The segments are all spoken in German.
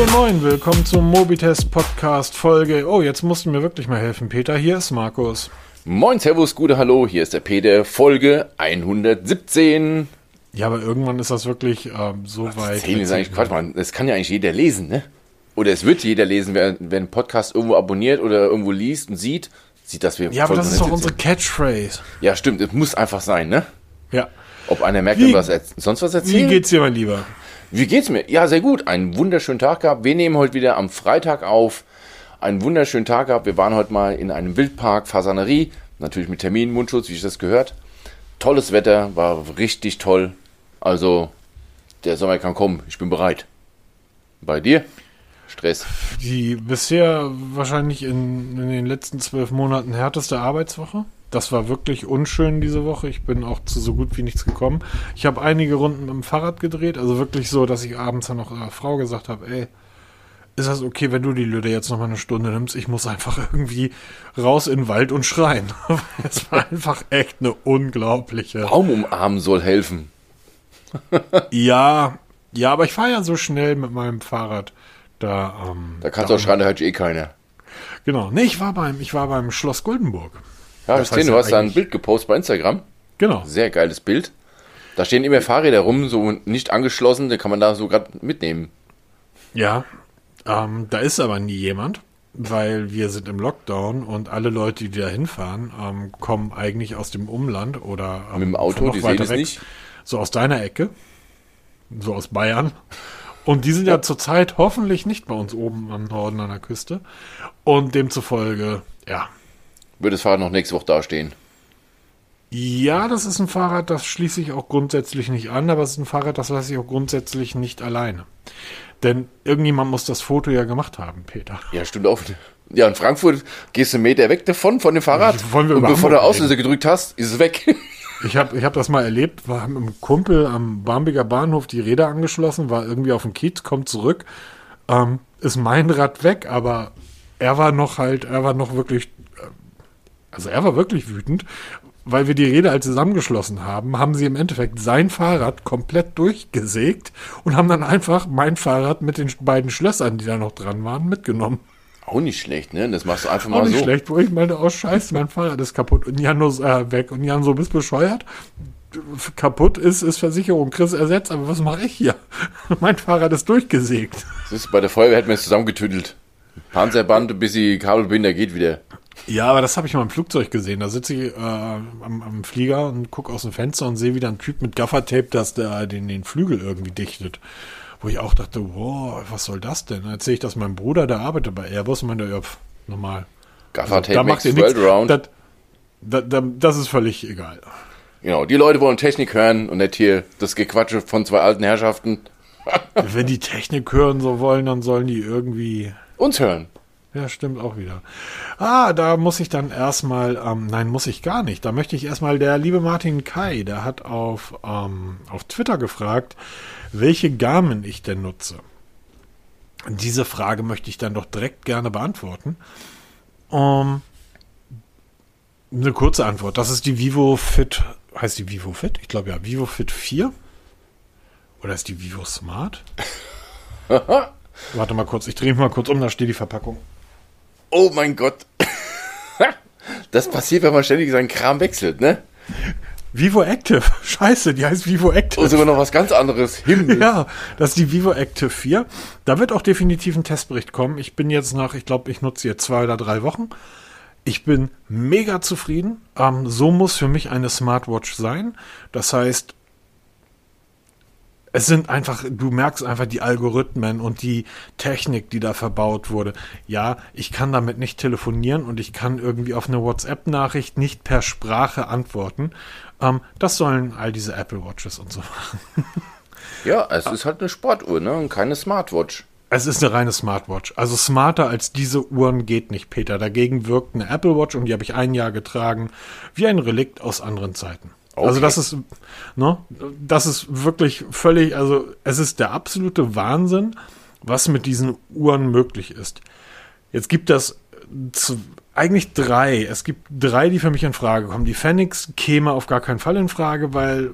Hallo und moin, willkommen zum Mobitest Podcast Folge. Oh, jetzt musst du mir wirklich mal helfen, Peter. Hier ist Markus. Moin, Servus, gute Hallo, hier ist der Peter, Folge 117. Ja, aber irgendwann ist das wirklich ähm, so Das weit. Zehn ist eigentlich Quatsch, man. Das kann ja eigentlich jeder lesen, ne? Oder es wird jeder lesen, wer, wer einen Podcast irgendwo abonniert oder irgendwo liest und sieht, sieht, dass wir Ja, aber das ist doch 117 unsere Catchphrase. Ja, stimmt, es muss einfach sein, ne? Ja. Ob einer merkt, Wie- was er sonst was Wie erzählt. geht's dir, mein Lieber? Wie geht's mir? Ja, sehr gut. Einen wunderschönen Tag gehabt. Wir nehmen heute wieder am Freitag auf. Einen wunderschönen Tag gehabt. Wir waren heute mal in einem Wildpark, Fasanerie. Natürlich mit Termin, Mundschutz, wie ich das gehört. Tolles Wetter, war richtig toll. Also, der Sommer kann kommen. Ich bin bereit. Bei dir? Stress. Die bisher wahrscheinlich in, in den letzten zwölf Monaten härteste Arbeitswoche. Das war wirklich unschön diese Woche. Ich bin auch zu so gut wie nichts gekommen. Ich habe einige Runden mit dem Fahrrad gedreht. Also wirklich so, dass ich abends dann noch einer Frau gesagt habe, ey, ist das okay, wenn du die Lüde jetzt noch mal eine Stunde nimmst? Ich muss einfach irgendwie raus in den Wald und schreien. Es war einfach echt eine unglaubliche. Baum umarmen soll helfen. Ja, ja, aber ich fahre ja so schnell mit meinem Fahrrad. Da, ähm, Da kannst du auch schreien, da hört eh keiner. Genau. Nee, ich war beim, ich war beim Schloss Goldenburg. Ja, Das heißt du ja hast da ein Bild gepostet bei Instagram. Genau. Sehr geiles Bild. Da stehen immer Fahrräder rum, so nicht angeschlossen, den kann man da so gerade mitnehmen. Ja. Ähm, da ist aber nie jemand, weil wir sind im Lockdown und alle Leute, die da hinfahren, ähm, kommen eigentlich aus dem Umland oder ähm, Mit dem Auto, noch die weiter es nicht. So aus deiner Ecke. So aus Bayern. Und die sind ja zurzeit hoffentlich nicht bei uns oben am Norden an der Küste. Und demzufolge, ja. Wird das Fahrrad noch nächste Woche dastehen. Ja, das ist ein Fahrrad, das schließe ich auch grundsätzlich nicht an, aber es ist ein Fahrrad, das lasse ich auch grundsätzlich nicht alleine. Denn irgendjemand muss das Foto ja gemacht haben, Peter. Ja, stimmt auch. Ja, in Frankfurt gehst du einen Meter weg davon, von dem Fahrrad. Wollen wir und bevor du Auslöser gedrückt hast, ist es weg. Ich habe ich hab das mal erlebt, war mit einem Kumpel am Barmbiger Bahnhof die Räder angeschlossen, war irgendwie auf dem Kiez, kommt zurück, ähm, ist mein Rad weg, aber er war noch halt, er war noch wirklich, also er war wirklich wütend, weil wir die Räder halt zusammengeschlossen haben, haben sie im Endeffekt sein Fahrrad komplett durchgesägt und haben dann einfach mein Fahrrad mit den beiden Schlössern, die da noch dran waren, mitgenommen. Auch nicht schlecht, ne? Das machst du einfach Auch mal nicht so. schlecht, wo ich meinte, oh scheiße, mein Fahrrad ist kaputt. Und Jan ist äh, weg. Und Jan so, bist bescheuert? Kaputt ist, ist Versicherung, Chris ersetzt, aber was mache ich hier? mein Fahrrad ist durchgesägt. Das ist, bei der Feuerwehr hätten wir es zusammengetüdelt. Panzerband, bis die Kabelbinder geht wieder. Ja, aber das habe ich mal im Flugzeug gesehen. Da sitze ich äh, am, am Flieger und gucke aus dem Fenster und sehe wieder einen Typ mit Gaffertape, das der den, den Flügel irgendwie dichtet. Wo ich auch dachte, wow, was soll das denn? Dann erzähle ich das meinem Bruder, der arbeitet bei Airbus und meinte, ja, pf, normal. Gaffer-Tape da makes macht ihr nichts. world round. Das, da, da, das ist völlig egal. Genau, die Leute wollen Technik hören und nicht hier das Gequatsche von zwei alten Herrschaften. Wenn die Technik hören so wollen, dann sollen die irgendwie. Uns hören. Ja, stimmt auch wieder. Ah, da muss ich dann erstmal, ähm, nein, muss ich gar nicht. Da möchte ich erstmal, der liebe Martin Kai, der hat auf, ähm, auf Twitter gefragt, welche Garmin ich denn nutze. Diese Frage möchte ich dann doch direkt gerne beantworten. Um, eine kurze Antwort. Das ist die Vivo Fit, heißt die Vivo Fit? Ich glaube ja, Vivo Fit 4. Oder ist die Vivo Smart? Warte mal kurz, ich drehe mich mal kurz um, da steht die Verpackung. Oh mein Gott. Das passiert, wenn man ständig seinen Kram wechselt, ne? Vivo Active. Scheiße, die heißt Vivo Active. Und sogar noch was ganz anderes. Himmel. Ja, das ist die Vivo Active 4. Da wird auch definitiv ein Testbericht kommen. Ich bin jetzt nach, ich glaube, ich nutze jetzt zwei oder drei Wochen. Ich bin mega zufrieden. Ähm, so muss für mich eine Smartwatch sein. Das heißt, es sind einfach, du merkst einfach die Algorithmen und die Technik, die da verbaut wurde. Ja, ich kann damit nicht telefonieren und ich kann irgendwie auf eine WhatsApp-Nachricht nicht per Sprache antworten. Ähm, das sollen all diese Apple Watches und so machen. Ja, es ist halt eine Sportuhr, ne? Und keine Smartwatch. Es ist eine reine Smartwatch. Also smarter als diese Uhren geht nicht, Peter. Dagegen wirkt eine Apple Watch und die habe ich ein Jahr getragen, wie ein Relikt aus anderen Zeiten. Also Okay. das ist, ne, das ist wirklich völlig, also es ist der absolute Wahnsinn, was mit diesen Uhren möglich ist. Jetzt gibt es z- eigentlich drei. Es gibt drei, die für mich in Frage kommen. Die Phoenix käme auf gar keinen Fall in Frage, weil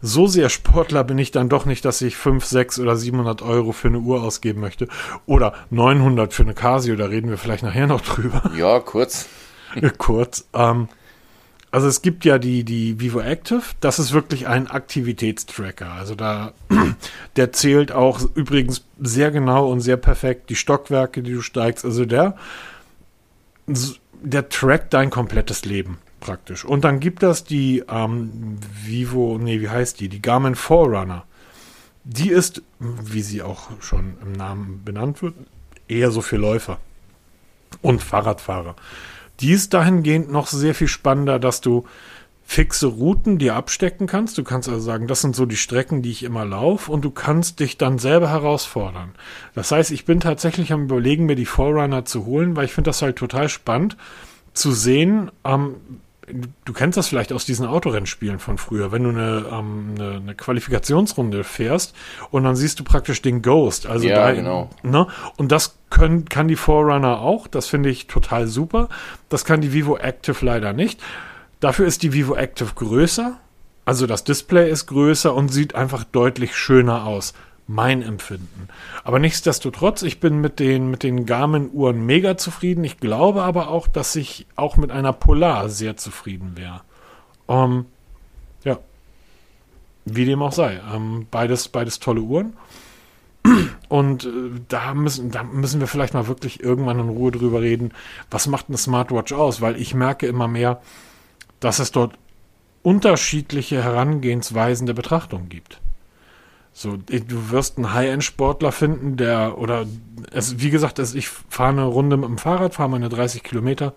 so sehr Sportler bin ich dann doch nicht, dass ich 5, 6 oder 700 Euro für eine Uhr ausgeben möchte. Oder 900 für eine Casio, da reden wir vielleicht nachher noch drüber. Ja, kurz. kurz. Ähm, also es gibt ja die, die Vivo Active, das ist wirklich ein Aktivitätstracker. Also da, der zählt auch übrigens sehr genau und sehr perfekt die Stockwerke, die du steigst. Also der, der trackt dein komplettes Leben praktisch. Und dann gibt es die ähm, Vivo, nee, wie heißt die? Die Garmin Forerunner. Die ist, wie sie auch schon im Namen benannt wird, eher so für Läufer und Fahrradfahrer. Die ist dahingehend noch sehr viel spannender, dass du fixe Routen dir abstecken kannst. Du kannst also sagen, das sind so die Strecken, die ich immer laufe und du kannst dich dann selber herausfordern. Das heißt, ich bin tatsächlich am überlegen, mir die Forerunner zu holen, weil ich finde das halt total spannend zu sehen, ähm, du kennst das vielleicht aus diesen Autorennspielen von früher, wenn du eine, ähm, eine, eine, Qualifikationsrunde fährst und dann siehst du praktisch den Ghost. Also ja, da, genau. Ne? Und das können, kann die Forerunner auch. Das finde ich total super. Das kann die Vivo Active leider nicht. Dafür ist die Vivo Active größer. Also das Display ist größer und sieht einfach deutlich schöner aus mein Empfinden. Aber nichtsdestotrotz, ich bin mit den, mit den Garmin-Uhren mega zufrieden. Ich glaube aber auch, dass ich auch mit einer Polar sehr zufrieden wäre. Ähm, ja. Wie dem auch sei. Ähm, beides, beides tolle Uhren. Und äh, da, müssen, da müssen wir vielleicht mal wirklich irgendwann in Ruhe drüber reden, was macht eine Smartwatch aus? Weil ich merke immer mehr, dass es dort unterschiedliche Herangehensweisen der Betrachtung gibt. So, du wirst einen High-End-Sportler finden, der, oder es, wie gesagt, ich fahre eine Runde mit dem Fahrrad, fahre meine 30 Kilometer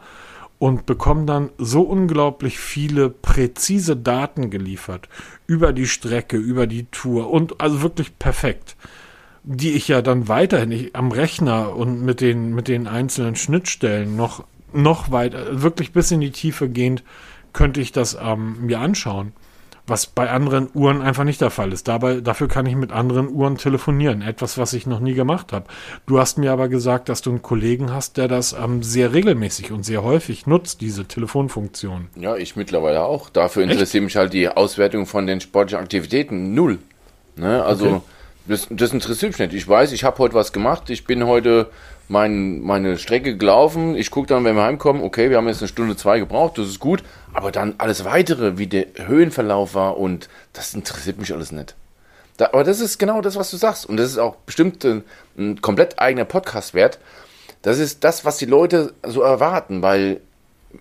und bekomme dann so unglaublich viele präzise Daten geliefert über die Strecke, über die Tour und also wirklich perfekt, die ich ja dann weiterhin ich, am Rechner und mit den, mit den einzelnen Schnittstellen noch, noch weiter, wirklich bis in die Tiefe gehend, könnte ich das ähm, mir anschauen was bei anderen Uhren einfach nicht der Fall ist. Dabei, dafür kann ich mit anderen Uhren telefonieren. Etwas, was ich noch nie gemacht habe. Du hast mir aber gesagt, dass du einen Kollegen hast, der das ähm, sehr regelmäßig und sehr häufig nutzt, diese Telefonfunktion. Ja, ich mittlerweile auch. Dafür interessiert mich halt die Auswertung von den sportlichen Aktivitäten null. Ne? Also okay. das, das interessiert mich nicht. Ich weiß, ich habe heute was gemacht. Ich bin heute mein, meine Strecke gelaufen. Ich gucke dann, wenn wir heimkommen, okay, wir haben jetzt eine Stunde, zwei gebraucht, das ist gut. Aber dann alles weitere, wie der Höhenverlauf war und das interessiert mich alles nicht. Da, aber das ist genau das, was du sagst. Und das ist auch bestimmt ein, ein komplett eigener Podcast wert. Das ist das, was die Leute so erwarten, weil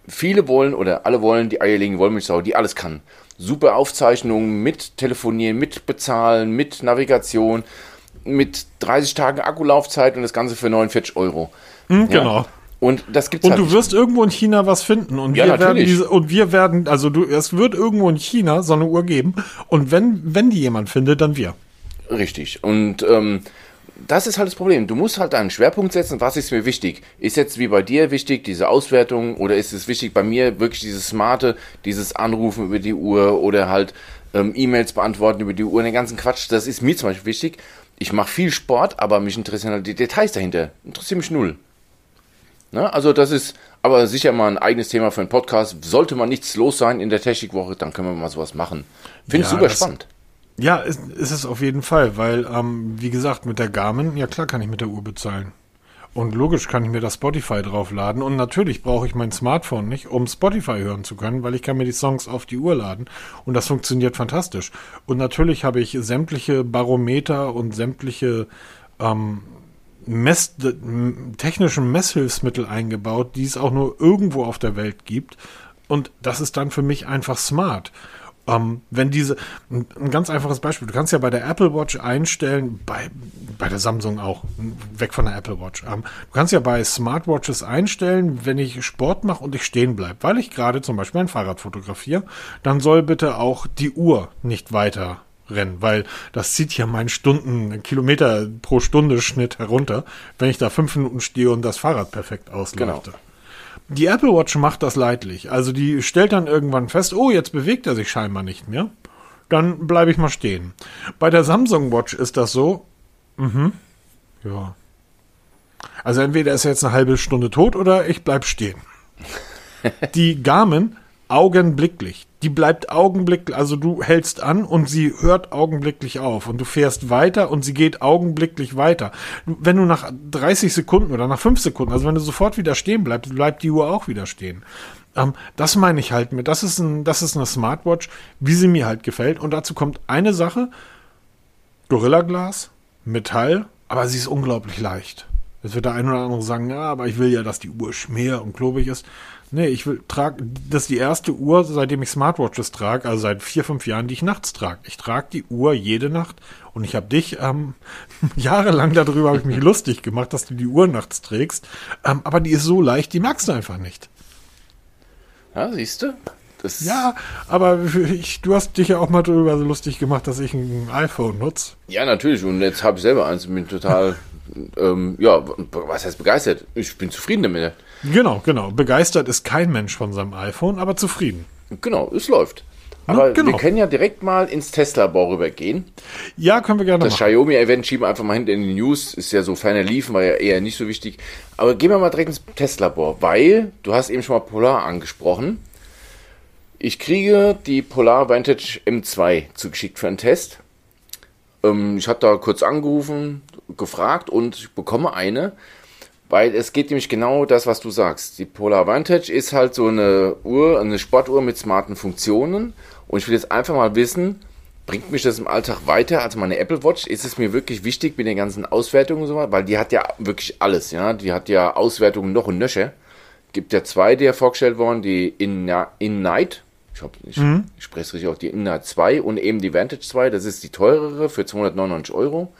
viele wollen oder alle wollen die eierlegende Wollmilchsau, die alles kann. Super Aufzeichnungen mit Telefonieren, mit Bezahlen, mit Navigation mit 30 Tagen Akkulaufzeit und das Ganze für 49 Euro. Mhm, ja. Genau. Und das gibt's Und halt du wirst irgendwo in China was finden und ja, wir natürlich. werden diese und wir werden also du es wird irgendwo in China so eine Uhr geben und wenn wenn die jemand findet, dann wir. Richtig. Und ähm, das ist halt das Problem. Du musst halt einen Schwerpunkt setzen, was ist mir wichtig? Ist jetzt wie bei dir wichtig, diese Auswertung, oder ist es wichtig bei mir wirklich dieses smarte, dieses Anrufen über die Uhr oder halt ähm, E-Mails beantworten über die Uhr, den ganzen Quatsch, das ist mir zum Beispiel wichtig ich mache viel Sport, aber mich interessieren halt die Details dahinter. Interessiert mich null. Ne? Also das ist aber sicher mal ein eigenes Thema für einen Podcast. Sollte mal nichts los sein in der Technikwoche, dann können wir mal sowas machen. Finde ich super das, spannend. Ja, ist, ist es auf jeden Fall, weil, ähm, wie gesagt, mit der Garmin, ja klar kann ich mit der Uhr bezahlen. Und logisch kann ich mir das Spotify draufladen. Und natürlich brauche ich mein Smartphone nicht, um Spotify hören zu können, weil ich kann mir die Songs auf die Uhr laden. Und das funktioniert fantastisch. Und natürlich habe ich sämtliche Barometer und sämtliche ähm, Mess, technischen Messhilfsmittel eingebaut, die es auch nur irgendwo auf der Welt gibt. Und das ist dann für mich einfach smart. Ähm, wenn diese, ein ganz einfaches Beispiel, du kannst ja bei der Apple Watch einstellen, bei, bei der Samsung auch, weg von der Apple Watch. Ähm, du kannst ja bei Smartwatches einstellen, wenn ich Sport mache und ich stehen bleibe, weil ich gerade zum Beispiel ein Fahrrad fotografiere, dann soll bitte auch die Uhr nicht weiter rennen, weil das zieht ja meinen Stunden, Kilometer pro Stunde Schnitt herunter, wenn ich da fünf Minuten stehe und das Fahrrad perfekt ausleuchte. Genau. Die Apple Watch macht das leidlich. Also die stellt dann irgendwann fest, oh, jetzt bewegt er sich scheinbar nicht mehr. Dann bleibe ich mal stehen. Bei der Samsung Watch ist das so. Mhm. Ja. Also entweder ist er jetzt eine halbe Stunde tot oder ich bleib stehen. Die Garmin augenblicklich. Die bleibt augenblicklich, also du hältst an und sie hört augenblicklich auf und du fährst weiter und sie geht augenblicklich weiter. Wenn du nach 30 Sekunden oder nach 5 Sekunden, also wenn du sofort wieder stehen bleibst, bleibt die Uhr auch wieder stehen. Ähm, das meine ich halt mit. Das ist, ein, das ist eine Smartwatch, wie sie mir halt gefällt. Und dazu kommt eine Sache: Gorilla Glas, Metall, aber sie ist unglaublich leicht. Jetzt wird der ein oder andere sagen, ja, aber ich will ja, dass die Uhr schmier und klobig ist. Nee, ich will trage, das ist die erste Uhr, seitdem ich Smartwatches trage, also seit vier, fünf Jahren, die ich nachts trage. Ich trage die Uhr jede Nacht und ich habe dich ähm, jahrelang darüber ich mich lustig gemacht, dass du die Uhr nachts trägst. Ähm, aber die ist so leicht, die merkst du einfach nicht. Ja, siehst du? Das ja, aber ich, du hast dich ja auch mal darüber so lustig gemacht, dass ich ein iPhone nutze. Ja, natürlich. Und jetzt habe ich selber eins und bin total, ähm, ja, was heißt begeistert? Ich bin zufrieden damit. Genau, genau. Begeistert ist kein Mensch von seinem iPhone, aber zufrieden. Genau, es läuft. Aber ja, genau. wir können ja direkt mal ins Tesla-Bau rübergehen. Ja, können wir gerne Das Xiaomi-Event schieben wir einfach mal hinten in die News. Ist ja so feiner liefen, war ja eher nicht so wichtig. Aber gehen wir mal direkt ins Tesla-Bau, weil du hast eben schon mal Polar angesprochen. Ich kriege die Polar Vantage M2 zugeschickt für einen Test. Ähm, ich habe da kurz angerufen, gefragt und ich bekomme eine. Weil es geht nämlich genau das, was du sagst. Die Polar Vantage ist halt so eine Uhr, eine Sportuhr mit smarten Funktionen. Und ich will jetzt einfach mal wissen, bringt mich das im Alltag weiter als meine Apple Watch? Ist es mir wirklich wichtig mit den ganzen Auswertungen und so weiter? Weil die hat ja wirklich alles, ja. Die hat ja Auswertungen noch und nöcher. Gibt ja zwei, die ja vorgestellt worden, die In, In Night. Ich, hoffe, ich, mhm. ich spreche es richtig auf, die In Night 2 und eben die Vantage 2. Das ist die teurere für 299 Euro,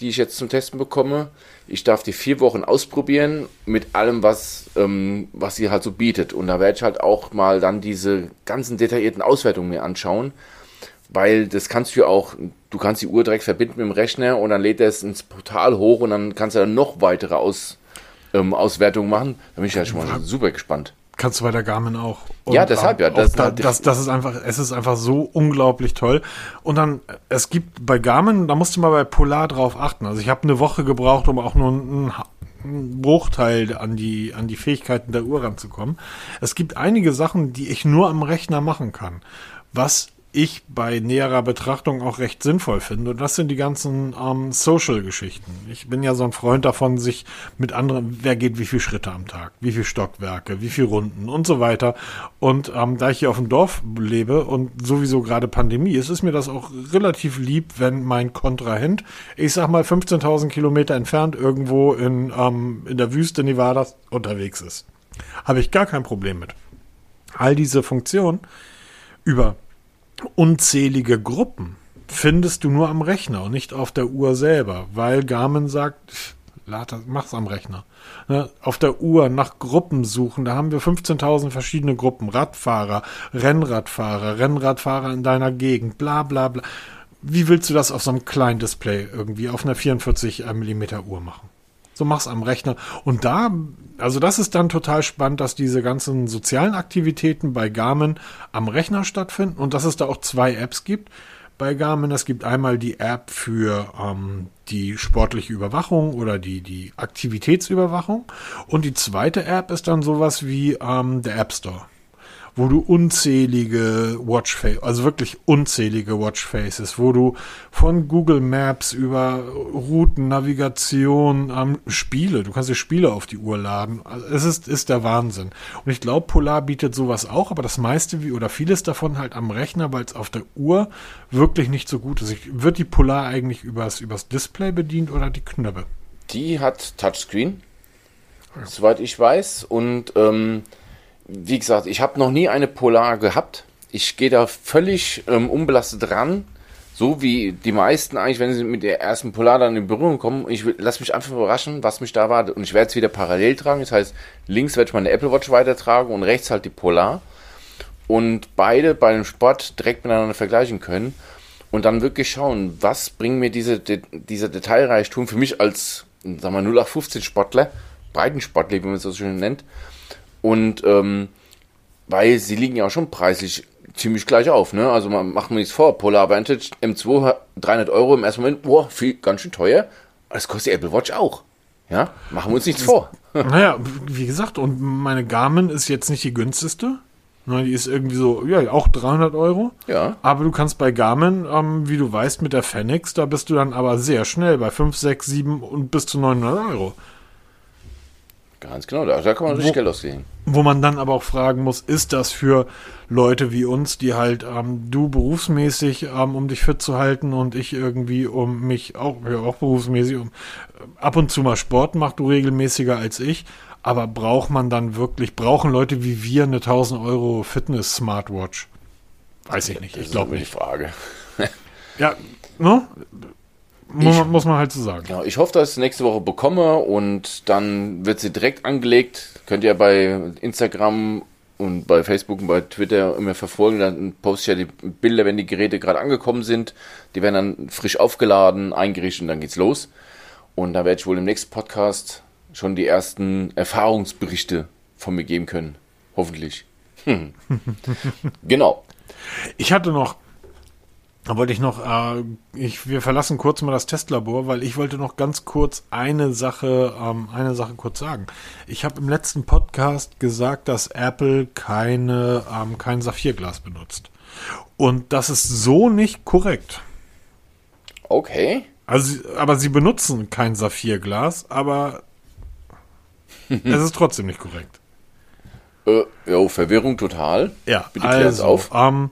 die ich jetzt zum Testen bekomme. Ich darf die vier Wochen ausprobieren mit allem, was, ähm, was sie halt so bietet. Und da werde ich halt auch mal dann diese ganzen detaillierten Auswertungen mir anschauen. Weil das kannst du ja auch, du kannst die Uhr direkt verbinden mit dem Rechner und dann lädt er es ins Portal hoch und dann kannst du dann noch weitere Aus, ähm, Auswertungen machen. Da bin ich ja schon mal super gespannt. Kannst du bei der Garmin auch. Und ja, deshalb ja. Das, da, das, das ist einfach, es ist einfach so unglaublich toll. Und dann, es gibt bei Garmin, da musst du mal bei Polar drauf achten. Also ich habe eine Woche gebraucht, um auch nur einen, einen Bruchteil an die, an die Fähigkeiten der Uhr ranzukommen. Es gibt einige Sachen, die ich nur am Rechner machen kann. Was ich bei näherer Betrachtung auch recht sinnvoll finde. Und das sind die ganzen ähm, Social-Geschichten. Ich bin ja so ein Freund davon, sich mit anderen, wer geht wie viele Schritte am Tag, wie viele Stockwerke, wie viele Runden und so weiter. Und ähm, da ich hier auf dem Dorf lebe und sowieso gerade Pandemie ist, ist mir das auch relativ lieb, wenn mein Kontrahent, ich sag mal 15.000 Kilometer entfernt irgendwo in, ähm, in der Wüste Nevadas unterwegs ist. Habe ich gar kein Problem mit. All diese Funktionen über unzählige Gruppen findest du nur am Rechner und nicht auf der Uhr selber, weil Garmin sagt, mach's am Rechner. Ne, auf der Uhr nach Gruppen suchen, da haben wir 15.000 verschiedene Gruppen. Radfahrer, Rennradfahrer, Rennradfahrer in deiner Gegend, bla bla bla. Wie willst du das auf so einem kleinen Display irgendwie auf einer 44 mm Uhr machen? So mach's am Rechner. Und da, also das ist dann total spannend, dass diese ganzen sozialen Aktivitäten bei Garmin am Rechner stattfinden und dass es da auch zwei Apps gibt bei Garmin. Es gibt einmal die App für ähm, die sportliche Überwachung oder die, die Aktivitätsüberwachung. Und die zweite App ist dann sowas wie ähm, der App Store wo du unzählige Watchfaces, also wirklich unzählige Watchfaces, wo du von Google Maps über Routen, Navigation, ähm, Spiele, du kannst dir Spiele auf die Uhr laden. Also es ist, ist der Wahnsinn. Und ich glaube, Polar bietet sowas auch, aber das meiste wie oder vieles davon halt am Rechner, weil es auf der Uhr wirklich nicht so gut ist. Wird die Polar eigentlich übers, übers Display bedient oder die Knöpfe? Die hat Touchscreen, ja. soweit ich weiß. Und ähm, wie gesagt, ich habe noch nie eine Polar gehabt. Ich gehe da völlig ähm, unbelastet ran. So wie die meisten eigentlich, wenn sie mit der ersten Polar dann in Berührung kommen. Ich lasse mich einfach überraschen, was mich da wartet. Und ich werde es wieder parallel tragen. Das heißt, links werde ich meine Apple Watch weitertragen und rechts halt die Polar. Und beide bei dem Sport direkt miteinander vergleichen können. Und dann wirklich schauen, was bringen mir diese, de, dieser Detailreichtum für mich als, sagen wir, 0815 Sportler, Breitensportler, wie man es so schön nennt, und ähm, weil sie liegen ja schon preislich ziemlich gleich auf, ne? Also man macht mir nichts vor. Polar Vantage M2 300 Euro im ersten Moment, boah, viel, ganz schön teuer. Das kostet die Apple Watch auch. Ja, machen wir uns nichts vor. Naja, wie gesagt, und meine Garmin ist jetzt nicht die günstigste. Ne, die ist irgendwie so, ja, auch 300 Euro. Ja. Aber du kannst bei Garmin, ähm, wie du weißt, mit der Fenix, da bist du dann aber sehr schnell bei 5, 6, 7 und bis zu 900 Euro. Ganz genau, da, da kann man richtig Geld ausgeben. Wo man dann aber auch fragen muss, ist das für Leute wie uns, die halt, ähm, du berufsmäßig, ähm, um dich fit zu halten und ich irgendwie, um mich auch, ja, auch berufsmäßig, um, äh, ab und zu mal Sport macht, du regelmäßiger als ich. Aber braucht man dann wirklich, brauchen Leute wie wir eine 1000 Euro Fitness-Smartwatch? Weiß ich nicht, Das ich glaube nicht. die Frage. Ja, ne? Ich- muss man halt so sagen. Genau, ich hoffe, dass ich es nächste Woche bekomme und dann wird sie direkt angelegt. Könnt ihr bei Instagram und bei Facebook und bei Twitter immer verfolgen. Dann poste ich ja die Bilder, wenn die Geräte gerade angekommen sind. Die werden dann frisch aufgeladen, eingerichtet und dann geht's los. Und da werde ich wohl im nächsten Podcast schon die ersten Erfahrungsberichte von mir geben können. Hoffentlich. Hm. genau. Ich hatte noch, da wollte ich noch, äh, ich, wir verlassen kurz mal das Testlabor, weil ich wollte noch ganz kurz eine Sache, ähm, eine Sache kurz sagen. Ich habe im letzten Podcast gesagt, dass Apple keine, ähm, kein Saphirglas benutzt. Und das ist so nicht korrekt. Okay. Also, aber sie benutzen kein Saphirglas, aber es ist trotzdem nicht korrekt. Äh, jo, Verwirrung total. Ja, Bitte also, auf. Ähm,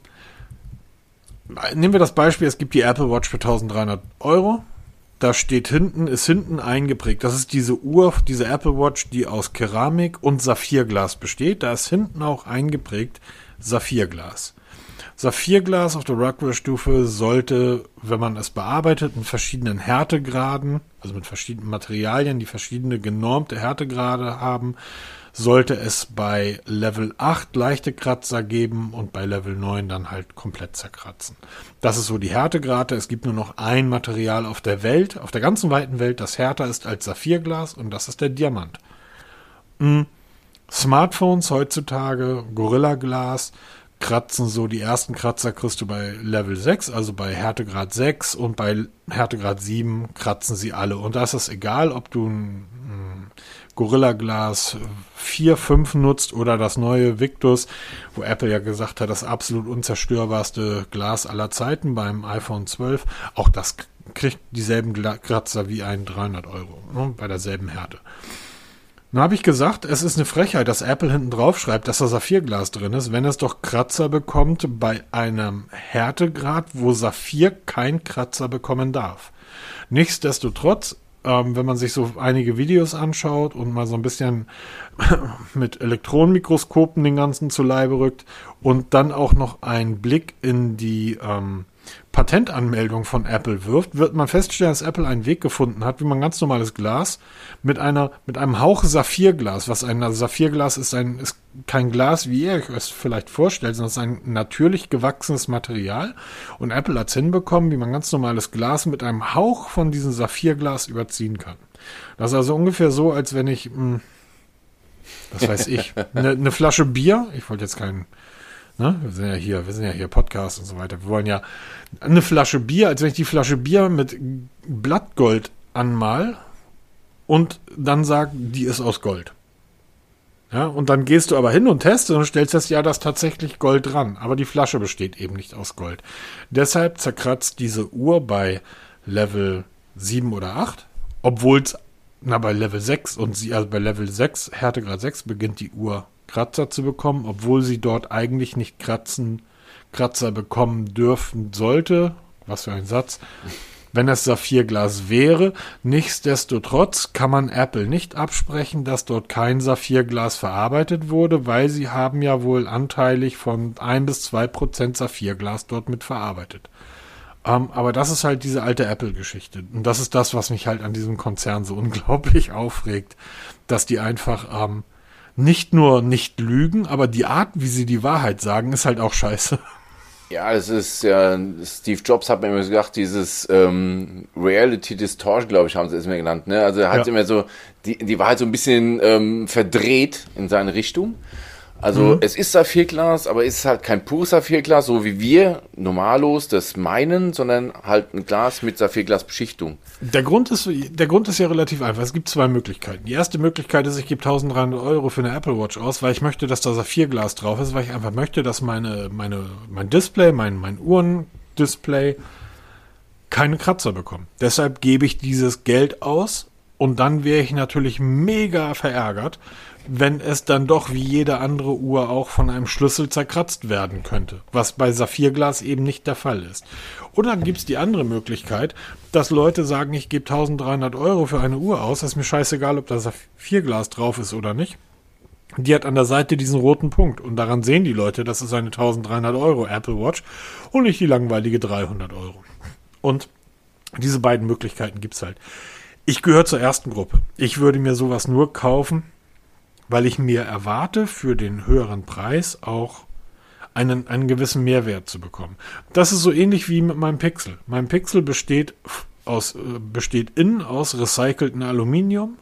nehmen wir das Beispiel, es gibt die Apple Watch für 1300 Euro. Da steht hinten, ist hinten eingeprägt. Das ist diese Uhr, diese Apple Watch, die aus Keramik und Saphirglas besteht. Da ist hinten auch eingeprägt Saphirglas. Saphirglas auf der Rockwell-Stufe sollte, wenn man es bearbeitet, in verschiedenen Härtegraden, also mit verschiedenen Materialien, die verschiedene genormte Härtegrade haben, sollte es bei Level 8 leichte Kratzer geben und bei Level 9 dann halt komplett zerkratzen. Das ist so die Härtegrade. Es gibt nur noch ein Material auf der Welt, auf der ganzen weiten Welt, das härter ist als Saphirglas und das ist der Diamant. Mm. Smartphones heutzutage, Gorilla Glas, kratzen so die ersten Kratzer kriegst du bei Level 6, also bei Härtegrad 6 und bei Härtegrad 7 kratzen sie alle. Und da ist es egal, ob du ein Gorilla Glas 4, 5 nutzt oder das neue Victus, wo Apple ja gesagt hat, das absolut unzerstörbarste Glas aller Zeiten beim iPhone 12. Auch das kriegt dieselben Kratzer wie ein 300 Euro ne, bei derselben Härte. Dann habe ich gesagt, es ist eine Frechheit, dass Apple hinten drauf schreibt, dass da Saphirglas drin ist, wenn es doch Kratzer bekommt bei einem Härtegrad, wo Saphir kein Kratzer bekommen darf. Nichtsdestotrotz, ähm, wenn man sich so einige Videos anschaut und mal so ein bisschen mit Elektronenmikroskopen den ganzen zu Leibe rückt und dann auch noch einen Blick in die ähm, Patentanmeldung von Apple wirft, wird man feststellen, dass Apple einen Weg gefunden hat, wie man ganz normales Glas mit einer mit einem Hauch Saphirglas, was ein Saphirglas ist ein ist kein Glas, wie ihr euch es vielleicht vorstellt, sondern es ist ein natürlich gewachsenes Material und Apple hat es hinbekommen, wie man ganz normales Glas mit einem Hauch von diesem Saphirglas überziehen kann. Das ist also ungefähr so, als wenn ich mh, was weiß ich, eine, eine Flasche Bier, ich wollte jetzt keinen Ne? Wir sind ja hier, wir sind ja hier Podcast und so weiter. Wir wollen ja eine Flasche Bier, als wenn ich die Flasche Bier mit Blattgold anmal und dann sag, die ist aus Gold. Ja, und dann gehst du aber hin und testest und stellst fest, ja, da ist tatsächlich Gold dran. Aber die Flasche besteht eben nicht aus Gold. Deshalb zerkratzt diese Uhr bei Level 7 oder 8, obwohl es, na, bei Level 6 und sie, also bei Level 6, Härtegrad 6, beginnt die Uhr Kratzer zu bekommen, obwohl sie dort eigentlich nicht kratzen, Kratzer bekommen dürfen sollte. Was für ein Satz. Wenn es Saphirglas wäre, nichtsdestotrotz kann man Apple nicht absprechen, dass dort kein Saphirglas verarbeitet wurde, weil sie haben ja wohl anteilig von ein bis zwei Prozent Saphirglas dort mit verarbeitet. Ähm, aber das ist halt diese alte Apple-Geschichte. Und das ist das, was mich halt an diesem Konzern so unglaublich aufregt, dass die einfach ähm, nicht nur nicht lügen, aber die Art, wie sie die Wahrheit sagen, ist halt auch scheiße. Ja, es ist ja, Steve Jobs hat mir immer gesagt, dieses ähm, Reality Distortion, glaube ich, haben sie es mir genannt. Ne? Also er hat Ja. immer so die, die Wahrheit so ein bisschen ähm, verdreht in seine Richtung. Also Mhm. es ist Saphirglas, aber es ist halt kein pures Saphirglas, so wie wir normallos das meinen, sondern halt ein Glas mit Saphirglasbeschichtung. Der Grund, ist, der Grund ist ja relativ einfach. Es gibt zwei Möglichkeiten. Die erste Möglichkeit ist, ich gebe 1300 Euro für eine Apple Watch aus, weil ich möchte, dass da Saphirglas drauf ist, weil ich einfach möchte, dass meine, meine, mein Display, mein, mein Uhrendisplay keine Kratzer bekommt. Deshalb gebe ich dieses Geld aus und dann wäre ich natürlich mega verärgert, wenn es dann doch wie jede andere Uhr auch von einem Schlüssel zerkratzt werden könnte, was bei Saphirglas eben nicht der Fall ist. Und dann gibt's die andere Möglichkeit, dass Leute sagen, ich gebe 1300 Euro für eine Uhr aus, ist mir scheißegal, ob da Saphirglas drauf ist oder nicht. Die hat an der Seite diesen roten Punkt und daran sehen die Leute, das ist eine 1300 Euro Apple Watch und nicht die langweilige 300 Euro. Und diese beiden Möglichkeiten gibt's halt. Ich gehöre zur ersten Gruppe. Ich würde mir sowas nur kaufen, weil ich mir erwarte, für den höheren Preis auch einen, einen gewissen Mehrwert zu bekommen. Das ist so ähnlich wie mit meinem Pixel. Mein Pixel besteht aus, äh, besteht innen aus recyceltem Aluminium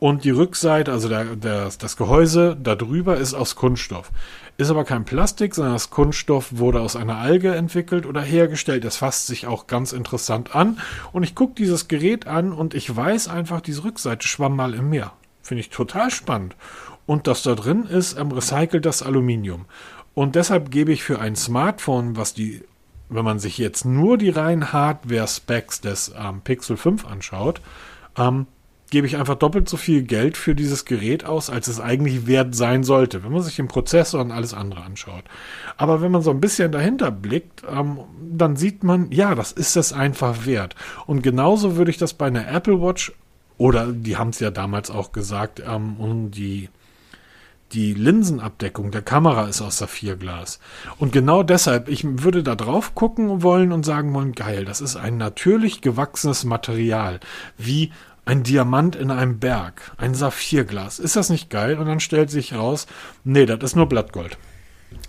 und die Rückseite, also der, der, das Gehäuse darüber ist aus Kunststoff. Ist aber kein Plastik, sondern das Kunststoff wurde aus einer Alge entwickelt oder hergestellt. Das fasst sich auch ganz interessant an. Und ich gucke dieses Gerät an und ich weiß einfach, diese Rückseite schwamm mal im Meer. Finde ich total spannend. Und das da drin ist ähm, recyceltes Aluminium. Und deshalb gebe ich für ein Smartphone, was die, wenn man sich jetzt nur die reinen Hardware-Specs des ähm, Pixel 5 anschaut, ähm, gebe ich einfach doppelt so viel Geld für dieses Gerät aus, als es eigentlich wert sein sollte, wenn man sich den Prozessor und alles andere anschaut. Aber wenn man so ein bisschen dahinter blickt, ähm, dann sieht man, ja, das ist es einfach wert. Und genauso würde ich das bei einer Apple Watch, oder die haben es ja damals auch gesagt, ähm, um die die Linsenabdeckung der Kamera ist aus Saphirglas. Und genau deshalb, ich würde da drauf gucken wollen und sagen wollen, geil, das ist ein natürlich gewachsenes Material, wie ein Diamant in einem Berg, ein Saphirglas. Ist das nicht geil? Und dann stellt sich raus, nee, das ist nur Blattgold.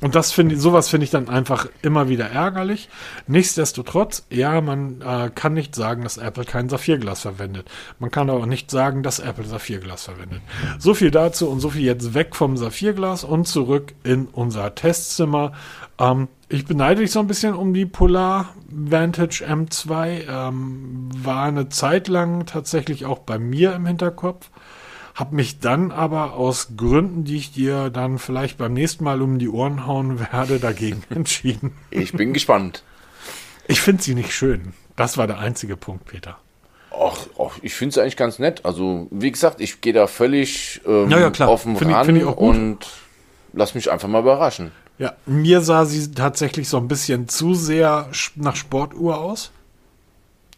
Und das finde ich, sowas finde ich dann einfach immer wieder ärgerlich. Nichtsdestotrotz, ja, man äh, kann nicht sagen, dass Apple kein Saphirglas verwendet. Man kann aber auch nicht sagen, dass Apple Saphirglas verwendet. So viel dazu und so viel jetzt weg vom Saphirglas und zurück in unser Testzimmer. Ähm, ich beneide dich so ein bisschen um die Polar Vantage M2. Ähm, war eine Zeit lang tatsächlich auch bei mir im Hinterkopf. Hab mich dann aber aus Gründen, die ich dir dann vielleicht beim nächsten Mal um die Ohren hauen werde, dagegen entschieden. Ich bin gespannt. Ich finde sie nicht schön. Das war der einzige Punkt, Peter. Ach, ach ich finde es eigentlich ganz nett. Also, wie gesagt, ich gehe da völlig ähm, Ja, ja, klar. offen Find ich- ran ich gut. und lass mich einfach mal überraschen. Ja, mir sah sie tatsächlich so ein bisschen zu sehr nach Sportuhr aus.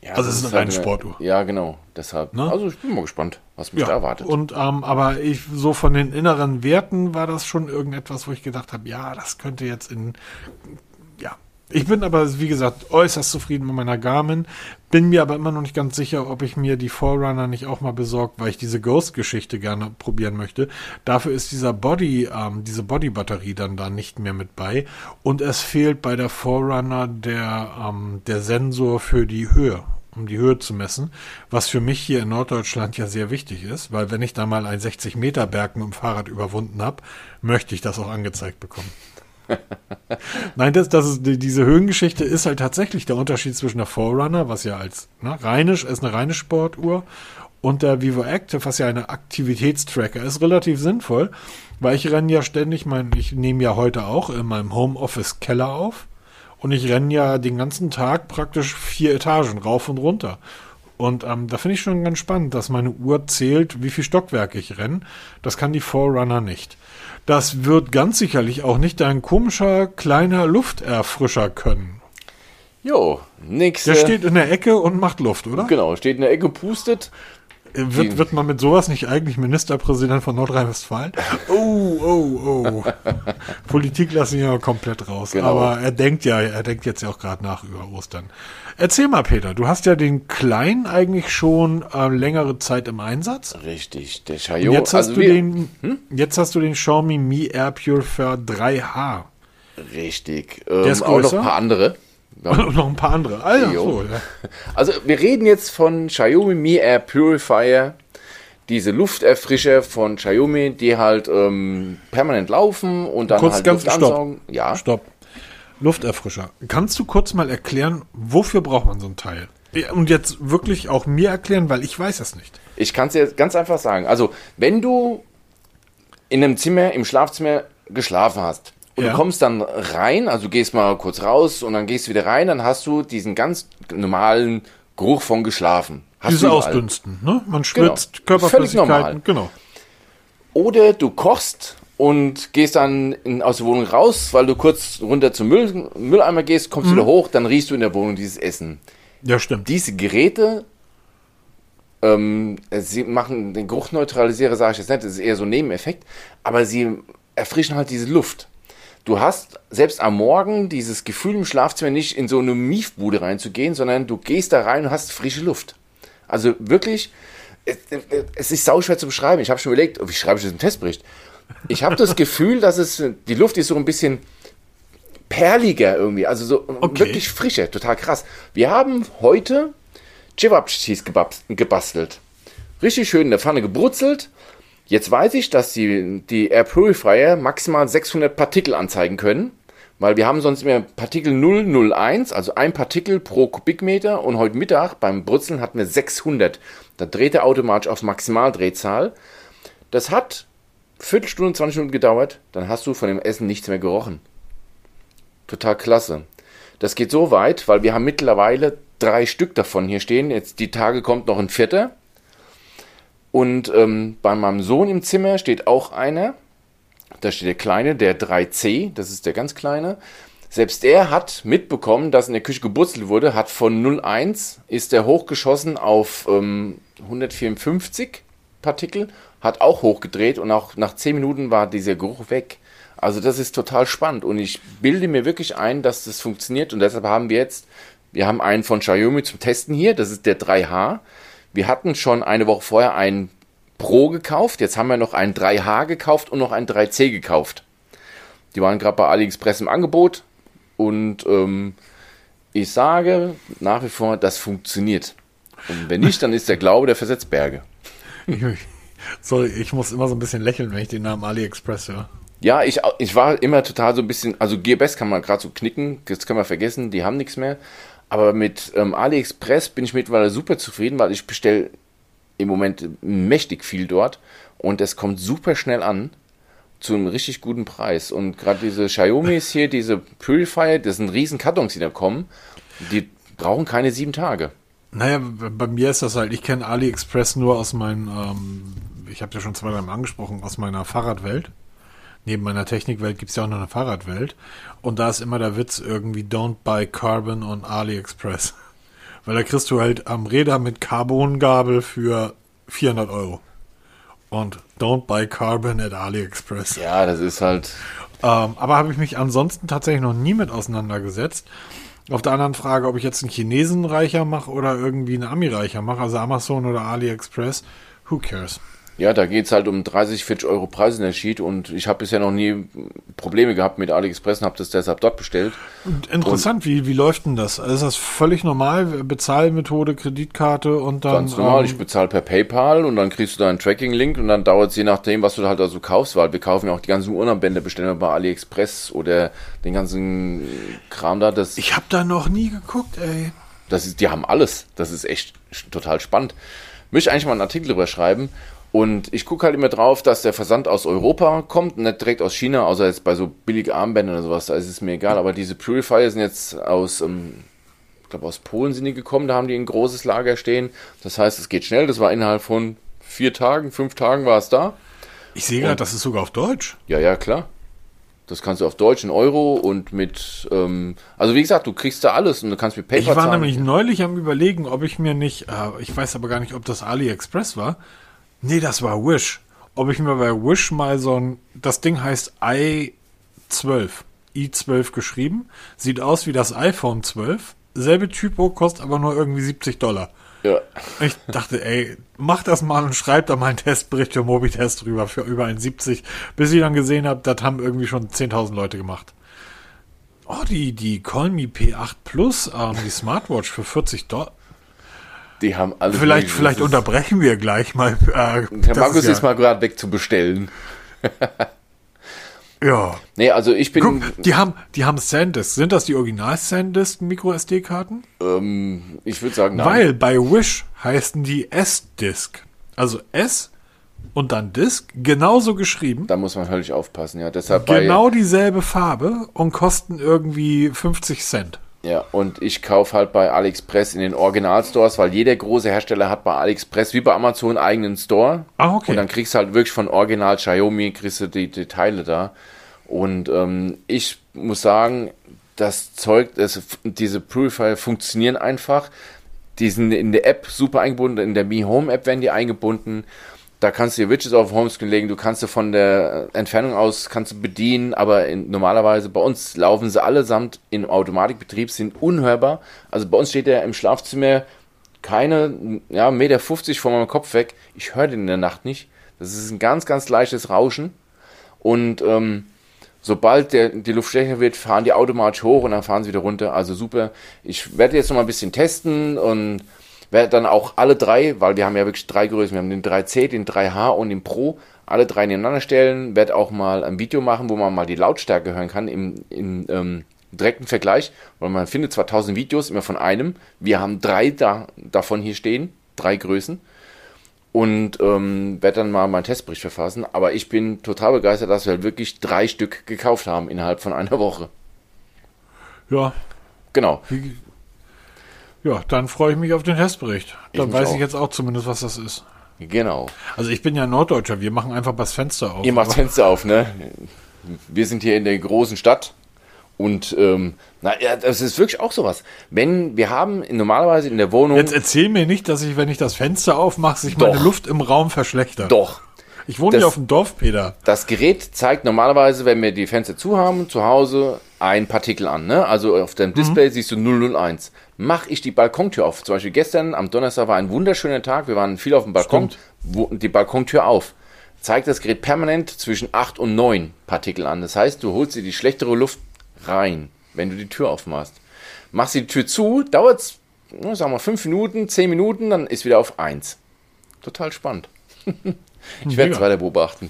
Ja, Also, es ist eine halt Sportuhr. Ja, genau. Deshalb. Ne? Also, ich bin mal gespannt, was mich da erwartet. Und ähm, aber ich so von den inneren Werten war das schon irgendetwas, wo ich gedacht habe, ja, das könnte jetzt in ja. Ich bin aber, wie gesagt, äußerst zufrieden mit meiner Garmin. Bin mir aber immer noch nicht ganz sicher, ob ich mir die Forerunner nicht auch mal besorgt, weil ich diese Ghost-Geschichte gerne probieren möchte. Dafür ist dieser Body, ähm, diese Body-Batterie dann da nicht mehr mit bei. Und es fehlt bei der Forerunner der, ähm, der Sensor für die Höhe um die Höhe zu messen, was für mich hier in Norddeutschland ja sehr wichtig ist, weil wenn ich da mal einen 60 Meter Berg mit dem Fahrrad überwunden habe, möchte ich das auch angezeigt bekommen. Nein, das, das ist, die- diese Höhengeschichte ist halt tatsächlich der Unterschied zwischen der Forerunner, was ja als ne, reinisch ist eine reine Sportuhr, und der Vivo Active, was ja eine Aktivitätstracker ist, relativ sinnvoll, weil ich renne ja ständig, mein, ich nehme ja heute auch in meinem Homeoffice Keller auf und ich renne ja den ganzen Tag praktisch vier Etagen rauf und runter. Und ähm, da finde ich schon ganz spannend, dass meine Uhr zählt, wie viel Stockwerke ich renne. Das kann die Forerunner nicht. Das wird ganz sicherlich auch nicht ein komischer kleiner Lufterfrischer können. Jo, nächste. Der steht in der Ecke und macht Luft, oder? Genau, steht in der Ecke, pustet. Wird, wird man mit sowas nicht eigentlich Ministerpräsident von Nordrhein-Westfalen? Oh, oh, oh. Politik lassen wir ja komplett raus. Genau. Aber er denkt ja, er denkt jetzt ja auch gerade nach über Ostern. Erzähl mal, Peter, du hast ja den Kleinen eigentlich schon äh, längere Zeit im Einsatz. Richtig, der Und Chayo. jetzt hast also du wir- den, jetzt hast du den Xiaomi Mi Air Purifier 3H. Richtig. Ähm, ist auch noch größer? ein paar andere. Und noch ein paar andere. Ah, ja, so, ja. Also wir reden jetzt von Xiaomi Mi Air Purifier, diese Lufterfrischer von Xiaomi, die halt ähm, permanent laufen und dann Kurz halt ganz Luft stopp. ansaugen. Ja, Stopp. Lufterfrischer. Kannst du kurz mal erklären, wofür braucht man so ein Teil? Und jetzt wirklich auch mir erklären, weil ich weiß es nicht. ich kann es dir ganz einfach sagen. Also, wenn du in einem Zimmer, im Schlafzimmer geschlafen hast und Ja. du kommst dann rein, also du gehst mal kurz raus und dann gehst du wieder rein, dann hast du diesen ganz normalen Geruch von geschlafen. Hast Dieses. Ausdünsten, ne? Man Genau. schwitzt, Völlig Körperflüssigkeiten, normal. genau. Oder du kochst und gehst dann in, aus der Wohnung raus, weil du kurz runter zum Müll, Mülleimer gehst, kommst Mhm. wieder hoch, dann riechst du in der Wohnung dieses Essen. Ja, stimmt. Diese Geräte ähm, sie machen den Geruch neutralisiere, sage ich jetzt nicht, das ist eher so ein Nebeneffekt, aber sie erfrischen halt diese Luft. Du hast selbst am Morgen dieses Gefühl im Schlafzimmer nicht in so eine Miefbude reinzugehen, sondern du gehst da rein und hast frische Luft. Also wirklich, es, es ist sauschwer zu beschreiben. Ich habe schon überlegt, wie schreibe ich das im Testbericht? Ich habe das Gefühl, dass es, die Luft ist so ein bisschen perliger irgendwie, also so Okay. wirklich frischer, total krass. Wir haben heute Cevapcicis gebastelt. Richtig schön in der Pfanne gebrutzelt. Jetzt weiß ich, dass die, die Air Purifier maximal 600 Partikel anzeigen können, weil wir haben sonst immer Partikel 001, also ein Partikel pro Kubikmeter und heute Mittag beim Brutzeln hatten wir 600. Da dreht er automatisch auf Maximaldrehzahl. Das hat Viertelstunde, 20 Minuten gedauert, dann hast du von dem Essen nichts mehr gerochen. Total klasse. Das geht so weit, weil wir haben mittlerweile drei Stück davon hier stehen. Jetzt die Tage kommt noch ein vierter. Und ähm, bei meinem Sohn im Zimmer steht auch einer. Da steht der Kleine, der 3C, das ist der ganz Kleine. Selbst er hat mitbekommen, dass in der Küche gebrutzelt wurde, hat von 0,1 ist er hochgeschossen auf ähm, 154 Partikel, hat auch hochgedreht und auch nach 10 Minuten war dieser Geruch weg. Also das ist total spannend und ich bilde mir wirklich ein, dass das funktioniert und deshalb haben wir jetzt, wir haben einen von Xiaomi zum Testen hier, das ist der 3H. Wir hatten schon eine Woche vorher einen Pro gekauft, jetzt haben wir noch einen 3H gekauft und noch einen 3C gekauft. Die waren gerade bei AliExpress im Angebot und ähm, ich sage nach wie vor, das funktioniert. Und wenn nicht, dann ist der Glaube, der versetzt Berge. Sorry, ich muss immer so ein bisschen lächeln, wenn ich den Namen AliExpress höre. Ja, ich, ich war immer total so ein bisschen, also Gearbest kann man gerade so knicken, das kann man vergessen, die haben nichts mehr. Aber mit ähm, AliExpress bin ich mittlerweile super zufrieden, weil ich bestelle im Moment mächtig viel dort und es kommt super schnell an zu einem richtig guten Preis. Und gerade diese Xiaomis hier, diese Purifier, das sind riesen Kartons, die da kommen, die brauchen keine sieben Tage. Naja, bei mir ist das halt, ich kenne AliExpress nur aus meinen, ähm, ich habe ja schon zwei, dreimal angesprochen, aus meiner Fahrradwelt. Neben meiner Technikwelt gibt's ja auch noch eine Fahrradwelt. Und da ist immer der Witz irgendwie Don't buy Carbon on AliExpress. Weil da kriegst du halt am Räder mit Carbongabel für 400 Euro. Und Don't buy Carbon at AliExpress. Ja, das ist halt, Ähm, aber habe ich mich ansonsten tatsächlich noch nie mit auseinandergesetzt. Auf der anderen Frage, ob ich jetzt einen Chinesen reicher mache oder irgendwie einen Ami reicher mache, also Amazon oder AliExpress, who cares? Ja, da geht's halt um 30, 40 Euro Preisunterschied und ich habe bisher noch nie Probleme gehabt mit AliExpress und habe das deshalb dort bestellt. Und interessant, wie, wie läuft denn das? Also ist das völlig normal? Bezahlmethode, Kreditkarte und dann. Ganz normal, ähm, ich bezahle per PayPal und dann kriegst du da einen Tracking-Link und dann dauert es je nachdem, was du da halt also kaufst, weil wir kaufen ja auch die ganzen Urlaubbände, bestellen wir bei AliExpress oder den ganzen Kram da. Das, ich habe da noch nie geguckt, ey. das ist, die haben alles. Das ist echt total spannend. Möchte eigentlich mal einen Artikel drüber schreiben. Und ich gucke halt immer drauf, dass der Versand aus Europa kommt, nicht direkt aus China, außer jetzt bei so billigen Armbändern oder sowas, da ist es mir egal. Aber diese Purifier sind jetzt aus, ähm, ich glaube aus Polen sind die gekommen, da haben die ein großes Lager stehen. Das heißt, es geht schnell. Das war innerhalb von vier Tagen, fünf Tagen war es da. Ich sehe gerade, das ist sogar auf Deutsch. Ja, ja, klar. Das kannst du auf Deutsch in Euro und mit, ähm, also wie gesagt, du kriegst da alles und du kannst mit Ich PayPal war zahlen. nämlich neulich am überlegen, ob ich mir nicht, äh, ich weiß aber gar nicht, ob das AliExpress war. Nee, das war Wish. Ob ich mir bei Wish mal so ein, das Ding heißt i12, i12 geschrieben, sieht aus wie das iPhone 12, selbe Typo, kostet aber nur irgendwie 70 Dollar. ja. Ich dachte, ey, mach das mal und schreib da mal einen Testbericht für Mobitest drüber für über ein 70, bis ich dann gesehen habe, das haben irgendwie schon 10.000 Leute gemacht. Oh, die, die Call Me P8 Plus, ähm, die Smartwatch für 40 Dollar. Die haben alles Vielleicht, vielleicht ist- unterbrechen wir gleich mal. Äh, das Markus ja, ist mal gerade weg zu bestellen. Ja. Nee, also ich bin, Guck, die haben, die haben SanDisk. Sind das die Original SanDisk Micro SD-Karten? ähm, ich würde sagen, nein. Weil bei Wish heißen die S-Disk. Also S und dann Disk, genauso geschrieben. Da muss man höllisch aufpassen, ja. Deshalb Genau dieselbe Farbe und kosten irgendwie 50 Cent. Ja, und ich kaufe halt bei AliExpress in den Originalstores, weil jeder große Hersteller hat bei AliExpress wie bei Amazon einen eigenen Store. Ah, okay. Und dann kriegst du halt wirklich von Original Xiaomi, kriegst du die, die Teile da. Und ähm, ich muss sagen, das Zeug, das, diese Purifier funktionieren einfach. Die sind in der App super eingebunden, in der Mi Home App werden die eingebunden. Da kannst du dir Widgets auf Homescreen legen, du kannst sie von der Entfernung aus kannst du bedienen, aber in, normalerweise bei uns laufen sie allesamt in Automatikbetrieb, sind unhörbar. Also bei uns steht der im Schlafzimmer keine, ja, Meter 50 von meinem Kopf weg. Ich höre den in der Nacht nicht. Das ist ein ganz, ganz leichtes Rauschen. Und ähm, sobald der, die Luft schwächer wird, fahren die automatisch hoch und dann fahren sie wieder runter. Also super. Ich werde jetzt noch mal ein bisschen testen und werde dann auch alle drei, weil wir haben ja wirklich drei Größen, wir haben den 3C, den 3H und den Pro, alle drei nebeneinander stellen, werde auch mal ein Video machen, wo man mal die Lautstärke hören kann im, im ähm, direkten Vergleich, weil man findet zwar tausend Videos immer von einem, wir haben drei da, davon hier stehen, drei Größen. Und ähm, werde dann mal meinen Testbericht verfassen, aber ich bin total begeistert, dass wir halt wirklich drei Stück gekauft haben innerhalb von einer Woche. Ja, Genau. wie, ja, dann freue ich mich auf den Testbericht. Ich Dann mich weiß auch. ich jetzt auch zumindest, was das ist. Genau. Also ich bin ja Norddeutscher, wir machen einfach das Fenster auf. Ihr macht Aber- Fenster auf, ne? Wir sind hier in der großen Stadt und ähm, na, ja, das ist wirklich auch sowas. Wenn wir haben normalerweise in der Wohnung Jetzt erzähl mir nicht, dass ich, wenn ich das Fenster aufmache, sich meine Doch. Luft im Raum verschlechtert. doch Ich wohne Das- hier auf dem Dorf, Peter. das Gerät zeigt normalerweise, wenn wir die Fenster zu haben, zu Hause ein Partikel an. Ne? Also auf dem Display siehst du 001. Mache ich die Balkontür auf. Zum Beispiel gestern am Donnerstag war ein wunderschöner Tag. Wir waren viel auf dem Balkon. Wo, die Balkontür auf. Zeigt das Gerät permanent zwischen 8 und 9 Partikel an. Das heißt, du holst dir die schlechtere Luft rein, wenn du die Tür aufmachst. Machst die Tür zu, dauert es, sagen wir, 5 Minuten, 10 Minuten, dann ist wieder auf 1. Total spannend. ich werde es weiter beobachten.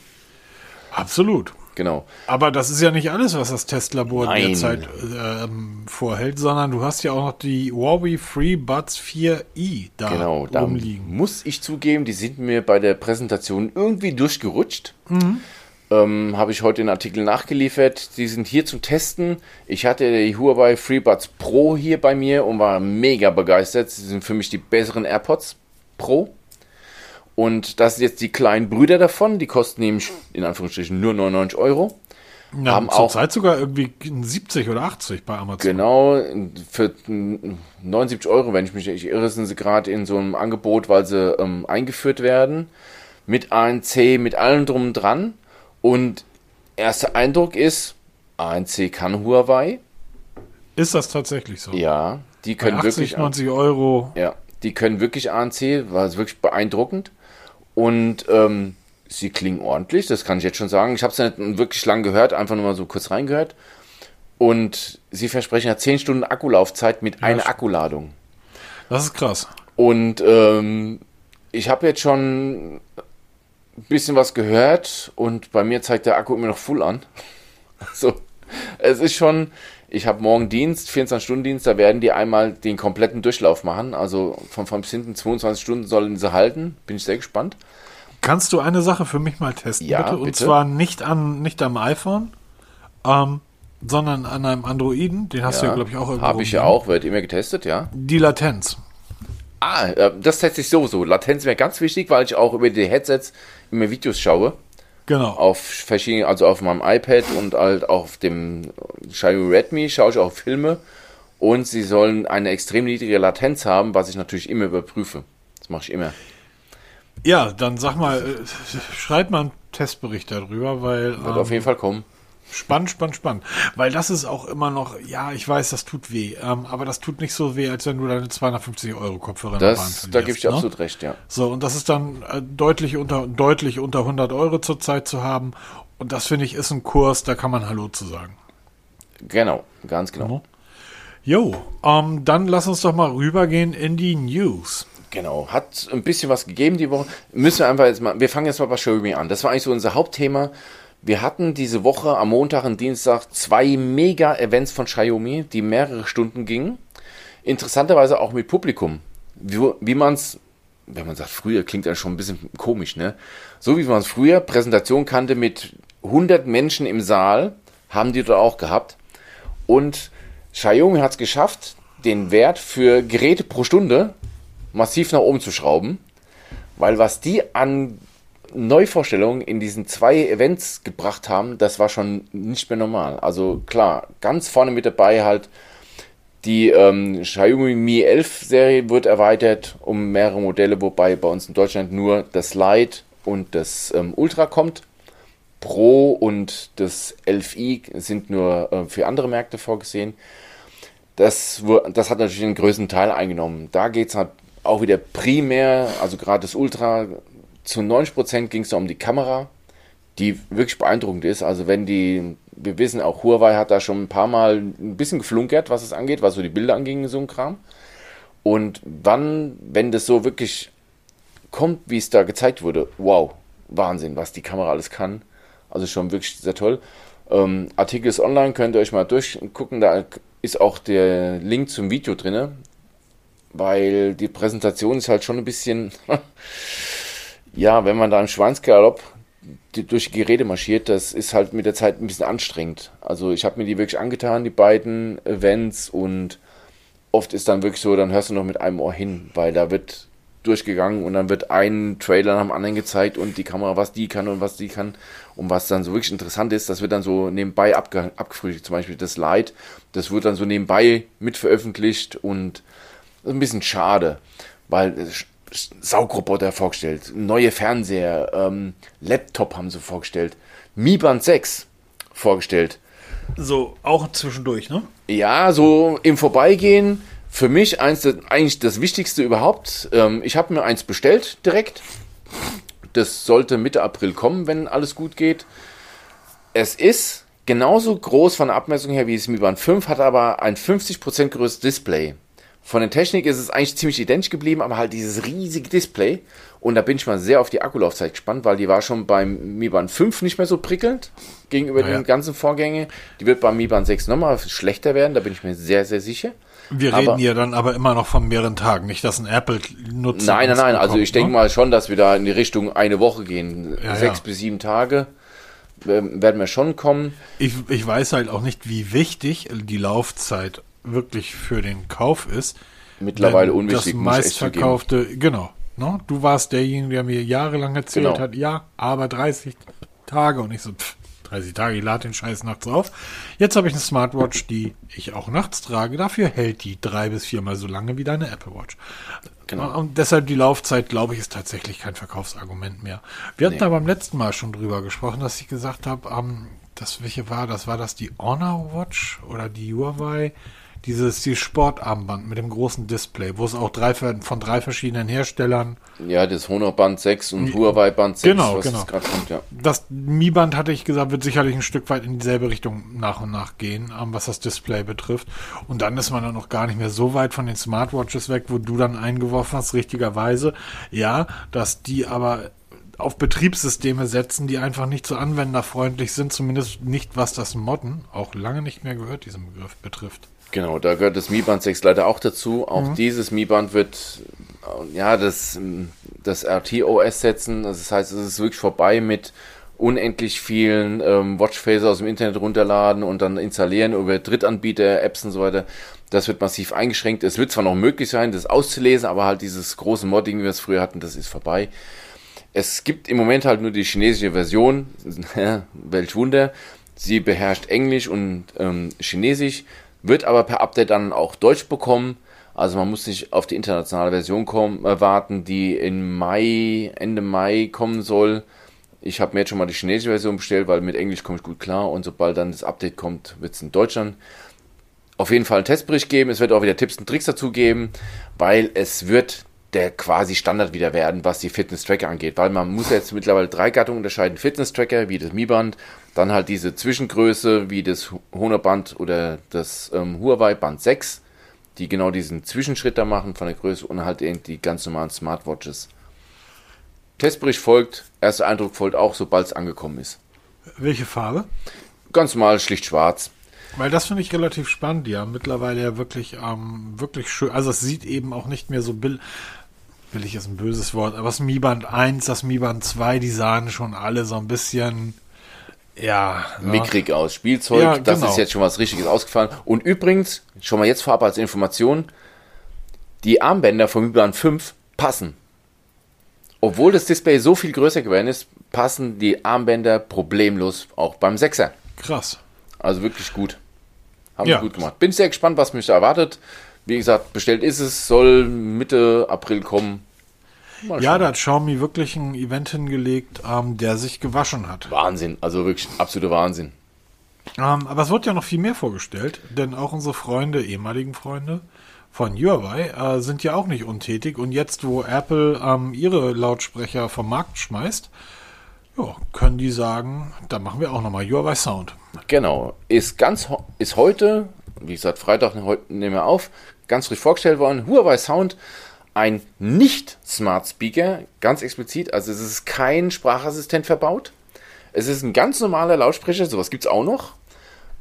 Absolut. Genau. Aber das ist ja nicht alles, was das Testlabor Nein. derzeit ähm, vorhält, sondern du hast ja auch noch die Huawei FreeBuds 4i da Genau, da rumliegen. muss ich zugeben, die sind mir bei der Präsentation irgendwie durchgerutscht. Mhm. Ähm, Habe ich heute den Artikel nachgeliefert. Die sind hier zum Testen. Ich hatte die Huawei FreeBuds Pro hier bei mir und war mega begeistert. Sie sind für mich die besseren AirPods Pro. Und das sind jetzt die kleinen Brüder davon. Die kosten nämlich in Anführungsstrichen nur 99 Euro. Ja, haben auch- Zurzeit sogar irgendwie 70 oder 80 bei Amazon. Genau, für 79 Euro, wenn ich mich nicht irre, sind sie gerade in so einem Angebot, weil sie ähm, eingeführt werden. Mit ANC, mit allem drum und dran. Und erster Eindruck ist, ANC kann Huawei. Ist das tatsächlich so? Ja, die Bei können 80, wirklich. 90 Euro. Ja, die können wirklich ANC, war es wirklich beeindruckend. Und ähm, sie klingen ordentlich, das kann ich jetzt schon sagen. Ich habe es nicht wirklich lang gehört, einfach nur mal so kurz reingehört. Und sie versprechen ja 10 Stunden Akkulaufzeit mit einer stimmt. Akkuladung. Das ist krass. Und ähm, ich habe jetzt schon ein bisschen was gehört und bei mir zeigt der Akku immer noch full an. So, es ist schon, ich habe morgen Dienst, 24-Stunden-Dienst, da werden die einmal den kompletten Durchlauf machen. Also von vorn bis hinten 22 Stunden sollen sie halten. Bin ich sehr gespannt. Kannst du eine Sache für mich mal testen, Ja, bitte? Und bitte. zwar nicht an nicht am iPhone, ähm, sondern an einem Androiden. Den hast du ja, glaube ich, auch irgendwo. Habe ich ja auch, wird immer getestet, ja. Die Latenz. Ah, äh, das teste ich sowieso. Latenz wäre ganz wichtig, weil ich auch über die Headsets immer Videos schaue. Genau. auf verschiedenen, also auf meinem iPad und halt auf dem Xiaomi Redmi schaue ich auch Filme und sie sollen eine extrem niedrige Latenz haben, was ich natürlich immer überprüfe. Das mache ich immer. Ja, dann sag mal, äh, schreib mal einen Testbericht darüber, weil Wird ähm, auf jeden Fall kommen. Spannend, spannend, spannend. Weil das ist auch immer noch, ja, ich weiß, das tut weh, ähm, aber das tut nicht so weh, als wenn du deine 250 Euro Kopfhörer Das, da gebe ich ne? absolut recht, ja. So, und das ist dann äh, deutlich unter, deutlich unter 100 Euro zurzeit zu haben. Und das finde ich ist ein Kurs, da kann man Hallo zu sagen. Genau, ganz genau. Jo, ähm, dann lass uns doch mal rübergehen in die News. Genau, hat ein bisschen was gegeben die Woche. Müssen wir einfach jetzt mal, wir fangen jetzt mal bei Xiaomi an. Das war eigentlich so unser Hauptthema. Wir hatten diese Woche am Montag und Dienstag zwei Mega-Events von Xiaomi, die mehrere Stunden gingen. Interessanterweise auch mit Publikum. Wie, wie man es, wenn man sagt, früher klingt das schon ein bisschen komisch, ne? So wie man es früher Präsentation kannte mit 100 Menschen im Saal, haben die dort auch gehabt. Und Xiaomi hat es geschafft, den Wert für Geräte pro Stunde massiv nach oben zu schrauben, weil was die an Neuvorstellungen in diesen zwei Events gebracht haben, das war schon nicht mehr normal. Also klar, ganz vorne mit dabei halt die ähm, Xiaomi Mi 11 Serie wird erweitert um mehrere Modelle, wobei bei uns in Deutschland nur das Lite und das ähm, Ultra kommt. Pro und das 11i sind nur äh, für andere Märkte vorgesehen. Das, das hat natürlich den größten Teil eingenommen. Da geht es halt auch wieder primär, also gerade das Ultra, zu 90% ging es um die Kamera, die wirklich beeindruckend ist. Also wenn die, wir wissen auch, Huawei hat da schon ein paar Mal ein bisschen geflunkert, was es angeht, was so die Bilder anging, so ein Kram. Und wann, wenn das so wirklich kommt, wie es da gezeigt wurde, wow, Wahnsinn, was die Kamera alles kann. Also schon wirklich sehr toll. Ähm, Artikel ist online, könnt ihr euch mal durchgucken. Da ist auch der Link zum Video drin weil die Präsentation ist halt schon ein bisschen, ja, wenn man da im Schweinsgalopp durch die Geräte marschiert, das ist halt mit der Zeit ein bisschen anstrengend. Also ich habe mir die wirklich angetan, die beiden Events und oft ist dann wirklich so, dann hörst du noch mit einem Ohr hin, weil da wird durchgegangen und dann wird ein Trailer nach dem anderen gezeigt und die Kamera, was die kann und was die kann und was dann so wirklich interessant ist, das wird dann so nebenbei abge abgefrühstückt, zum Beispiel das Light, das wird dann so nebenbei mit veröffentlicht und ein bisschen schade, weil Saugroboter vorgestellt, neue Fernseher, ähm, Laptop haben sie vorgestellt, Mi Band 6 vorgestellt. So, auch zwischendurch, ne? Ja, so im Vorbeigehen. Für mich eins, eigentlich das Wichtigste überhaupt. Ähm, ich habe mir eins bestellt direkt. Das sollte Mitte April kommen, wenn alles gut geht. Es ist genauso groß von der Abmessung her wie das Mi Band 5, hat aber ein 50% größeres Display. Von der Technik ist es eigentlich ziemlich identisch geblieben, aber halt dieses riesige Display. Und da bin ich mal sehr auf die Akkulaufzeit gespannt, weil die war schon beim Mi Band 5 nicht mehr so prickelnd gegenüber naja. den ganzen Vorgängen. Die wird beim Mi Band 6 nochmal schlechter werden, da bin ich mir sehr, sehr sicher. Wir aber, reden hier dann aber immer noch von mehreren Tagen, nicht dass ein Apple nutzt. Nein, nein, nein. Bekommt, also ich denke ne? mal schon, dass wir da in die Richtung eine Woche gehen. Ja, Sechs ja. bis sieben Tage ähm, werden wir schon kommen. Ich, ich weiß halt auch nicht, wie wichtig die Laufzeit wirklich für den Kauf ist. Mittlerweile unwichtig. Das meistverkaufte, genau. No? Du warst derjenige, der mir jahrelang erzählt genau. hat, ja, aber 30 Tage und ich so, pff, 30 Tage, ich lade den Scheiß nachts auf. Jetzt habe ich eine Smartwatch, die ich auch nachts trage. Dafür hält die drei bis viermal so lange wie deine Apple Watch. Genau. Und deshalb die Laufzeit, glaube ich, ist tatsächlich kein Verkaufsargument mehr. Wir hatten nee. da beim letzten Mal schon drüber gesprochen, dass ich gesagt habe, ähm, das welche war, das war das die Honor Watch oder die Huawei dieses die Sportarmband mit dem großen Display, wo es auch drei, von drei verschiedenen Herstellern. Ja, das Honor Band 6 und Huawei Band 6, genau, genau. Kommt, ja. Das Mi Band hatte ich gesagt, wird sicherlich ein Stück weit in dieselbe Richtung nach und nach gehen, ähm, was das Display betrifft. Und dann ist man dann noch gar nicht mehr so weit von den Smartwatches weg, wo du dann eingeworfen hast, richtigerweise. Ja, dass die aber auf Betriebssysteme setzen, die einfach nicht so anwenderfreundlich sind, zumindest nicht was das Modden, auch lange nicht mehr gehört, diesen Begriff betrifft. Genau, da gehört das Mi Band 6 leider auch dazu. Auch mhm. dieses Mi Band wird ja das, das RT-OS setzen. Das heißt, es ist wirklich vorbei mit unendlich vielen ähm, Watchphaser aus dem Internet runterladen und dann installieren über Drittanbieter, Apps und so weiter. Das wird massiv eingeschränkt. Es wird zwar noch möglich sein, das auszulesen, aber halt dieses große Modding, wie wir es früher hatten, das ist vorbei. Es gibt im Moment halt nur die chinesische Version. Welch Wunder. Sie beherrscht Englisch und ähm, Chinesisch wird aber per Update dann auch Deutsch bekommen. Also man muss nicht auf die internationale Version kommen, äh, warten, die in Mai, Ende Mai kommen soll. Ich habe mir jetzt schon mal die chinesische Version bestellt, weil mit Englisch komme ich gut klar und sobald dann das Update kommt, wird es in Deutschland auf jeden Fall einen Testbericht geben. Es wird auch wieder Tipps und Tricks dazu geben, weil es wird der quasi Standard wieder werden, was die Fitness-Tracker angeht, weil man muss jetzt mittlerweile drei Gattungen unterscheiden. Fitness-Tracker, wie das Mi Band, dann halt diese Zwischengröße, wie das Honor Band oder das ähm, Huawei Band 6. die genau diesen Zwischenschritt da machen von der Größe und halt eben die ganz normalen Smartwatches. Testbericht folgt, erster Eindruck folgt auch, sobald es angekommen ist. Welche Farbe? Ganz normal, schlicht schwarz. Weil das finde ich relativ spannend. Haben mittlerweile ja wirklich, ähm, wirklich schön. Also es sieht eben auch nicht mehr so bill billig ist ein böses Wort, aber das Mi Band 1, das Mi Band 2, die sahen schon alle so ein bisschen ja, mickrig aus. Spielzeug, Ja, das genau. ist jetzt schon was Richtiges ausgefallen. Und übrigens, schon mal jetzt vorab als Information, die Armbänder vom Überband 5 passen. Obwohl das Display so viel größer geworden ist, passen die Armbänder problemlos auch beim 6er. krass. Also wirklich gut. Haben Ja. gut gemacht. Bin sehr gespannt, was mich da erwartet. Wie gesagt, bestellt ist es, soll Mitte April kommen. Mal Ja, da hat Xiaomi wirklich ein Event hingelegt, ähm, der sich gewaschen hat. Wahnsinn, also wirklich absoluter Wahnsinn. Ähm, aber es wird ja noch viel mehr vorgestellt, denn auch unsere Freunde, ehemaligen Freunde von Huawei, äh, sind ja auch nicht untätig. Und jetzt, wo Apple ähm, ihre Lautsprecher vom Markt schmeißt, ja, können die sagen, da machen wir auch nochmal Huawei Sound. Genau. Ist ganz ho- ist heute, wie gesagt, Freitag heute nehmen wir auf, ganz frisch vorgestellt worden. Huawei Sound, ein nicht Smart Speaker, ganz explizit. Also es ist kein Sprachassistent verbaut. Es ist ein ganz normaler Lautsprecher, sowas gibt es auch noch.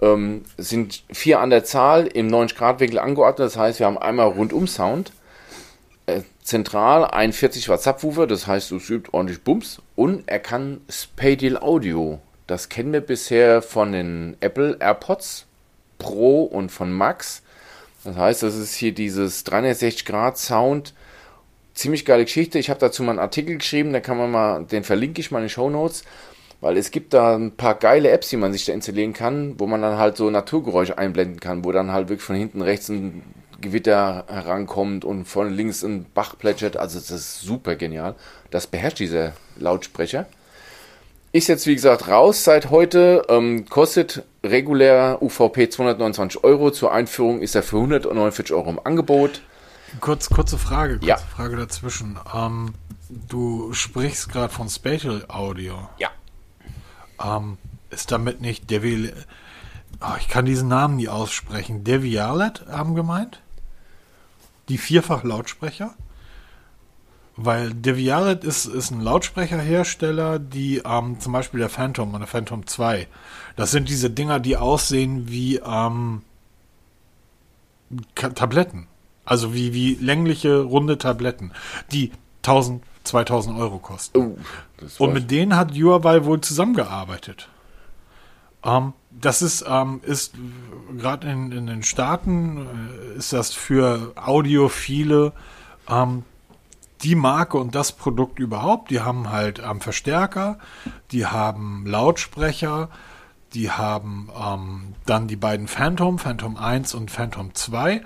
Ähm, sind vier an der Zahl im 90-Grad-Winkel angeordnet. Das heißt, wir haben einmal rundum Sound. Äh, zentral ein 40 Watt Subwoofer, das heißt, es übt ordentlich Bums. Und er kann Spatial Audio. Das kennen wir bisher von den Apple AirPods Pro und von Max. Das heißt, das ist hier dieses 360 Grad Sound. Ziemlich geile Geschichte. Ich habe dazu mal einen Artikel geschrieben, da kann man mal, den verlinke ich mal in den Show Notes. Weil es gibt da ein paar geile Apps, die man sich da installieren kann, wo man dann halt so Naturgeräusche einblenden kann, wo dann halt wirklich von hinten rechts ein Gewitter herankommt und von links ein Bach plätschert. Also das ist super genial. Das beherrscht dieser Lautsprecher. Ist jetzt wie gesagt raus seit heute, ähm, kostet regulär UVP 229 Euro. Zur Einführung ist er für 149 Euro im Angebot. Kurz, kurze Frage, kurze Ja. Frage dazwischen. Ähm, du sprichst gerade von Spatial Audio. Ja. Ähm, ist damit nicht Devi... Oh, ich kann diesen Namen nie aussprechen. Devialet haben gemeint? Die Vierfach-Lautsprecher? Weil Devialet ist, ist ein Lautsprecherhersteller, die ähm, zum Beispiel der Phantom und der Phantom 2. Das sind diese Dinger, die aussehen wie ähm, Tabletten. Also wie, wie längliche, runde Tabletten, die 1000, 2000 Euro kosten. Oh, Und mit denen hat Huawei wohl zusammengearbeitet. Ähm, das ist, ähm, ist gerade in, in den Staaten äh, ist das für Audiophile ähm, die Marke und das Produkt überhaupt. Die haben halt ähm, Verstärker, die haben Lautsprecher, die haben ähm, dann die beiden Phantom, Phantom 1 und Phantom 2,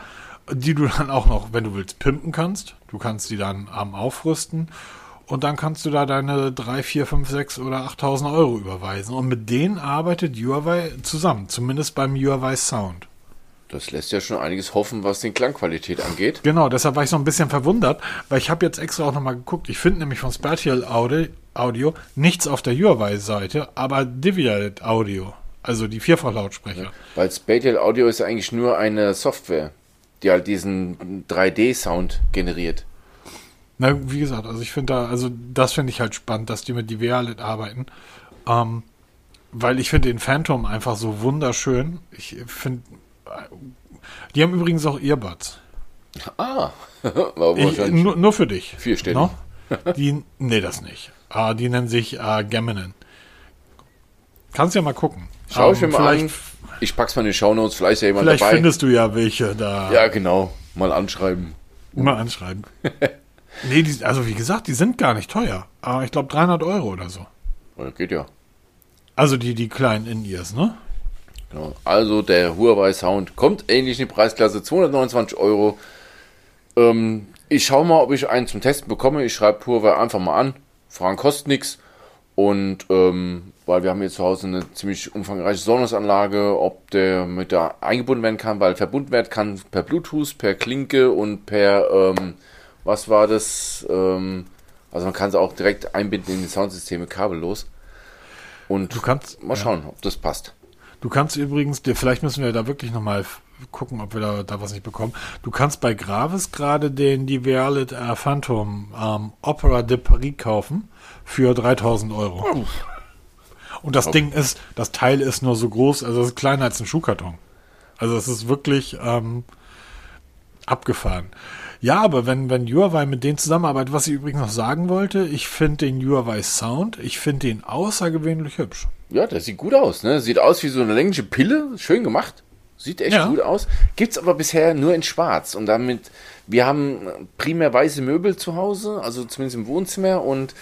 die du dann auch noch, wenn du willst, pimpen kannst. Du kannst die dann ähm, aufrüsten und dann kannst du da deine 3, 4, 5, 6 oder 8000 Euro überweisen. Und mit denen arbeitet Huawei zusammen, zumindest beim Huawei Sound. Das lässt ja schon einiges hoffen, was den Klangqualität angeht. Genau, deshalb war ich so ein bisschen verwundert, weil ich habe jetzt extra auch nochmal geguckt. Ich finde nämlich von Spatial Audio, Audio nichts auf der Huawei-Seite, aber Divialet Audio, also die Vierfach-Lautsprecher. Weil Spatial Audio ist eigentlich nur eine Software, die halt diesen 3D-Sound generiert. Na, wie gesagt, also ich finde da, also das finde ich halt spannend, dass die mit Divialet arbeiten. Ähm, weil ich finde den Phantom einfach so wunderschön. Ich finde, die haben übrigens auch Earbuds. Ah, Ich, nur, nur für dich. Vierstellig. No? Die, nee, das nicht. Ah, die nennen sich äh, Geminin. Kannst ja mal gucken. Schau ich Ähm, mir mal an. Ich pack's mal in die Shownotes, vielleicht ist ja jemand Vielleicht dabei. findest du ja welche da. ja, genau. Mal anschreiben. Mal anschreiben. nee, die, also wie gesagt, die sind gar nicht teuer. Aber ich glaube 300 Euro oder so. Ja, geht ja. Also die, die kleinen In-Ears, ne? Genau. Also der Huawei Sound kommt ähnlich in die Preisklasse 229 Euro. Ähm, ich schaue mal, ob ich einen zum Testen bekomme. Ich schreibe Huawei einfach mal an. Fragen kostet nichts. Und ähm, weil wir haben hier zu Hause eine ziemlich umfangreiche Sonnenanlage, ob der mit da eingebunden werden kann, weil verbunden werden kann per Bluetooth, per Klinke und per ähm, was war das? Ähm, also man kann es auch direkt einbinden in die Soundsysteme kabellos. Und Du kannst, mal ja. schauen, ob das passt. du kannst übrigens, dir- vielleicht müssen wir da wirklich nochmal gucken, ob wir da, da was nicht bekommen. Du kannst bei Gravis gerade den die Vialet äh, Phantom ähm, Opera de Paris kaufen für 3000 Euro. Oh. Und das okay. Ding ist, das Teil ist nur so groß, also es ist kleiner als ein Schuhkarton. Also es ist wirklich ähm, abgefahren. Ja, aber wenn, wenn Huawei mit denen zusammenarbeitet, was ich übrigens noch sagen wollte, ich finde den Huawei Sound, ich finde den außergewöhnlich hübsch. Ja, der sieht gut aus, ne? Sieht aus wie so eine längliche Pille, schön gemacht. Sieht echt ja. gut aus. Gibt's aber bisher nur in schwarz und damit, wir haben primär weiße Möbel zu Hause, also zumindest im Wohnzimmer und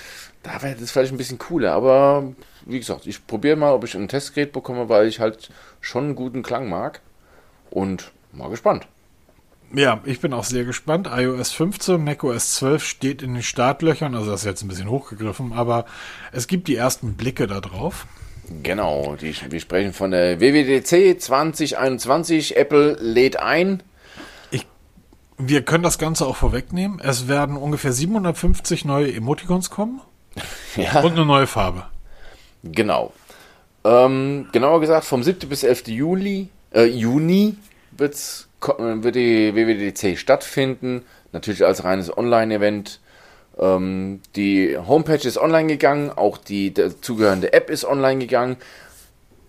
da wäre das vielleicht ein bisschen cooler, aber wie gesagt, ich probiere mal, ob ich ein Testgerät bekomme, weil ich halt schon einen guten Klang mag und mal gespannt. Ja, ich bin auch sehr gespannt. iOS 15, macOS 12 steht in den Startlöchern, also das ist jetzt ein bisschen hochgegriffen, aber es gibt die ersten Blicke da drauf. Genau, die, wir sprechen von der WWDC 2021. Apple lädt ein. Ich, wir können das Ganze auch vorwegnehmen. Es werden ungefähr 750 neue Emoticons kommen ja. und eine neue Farbe. Genau. Ähm, genauer gesagt, vom 7. bis 11. Juli, äh, Juni wird's wird die WWDC stattfinden, natürlich als reines Online-Event. Ähm, die Homepage ist online gegangen, auch die dazugehörende App ist online gegangen.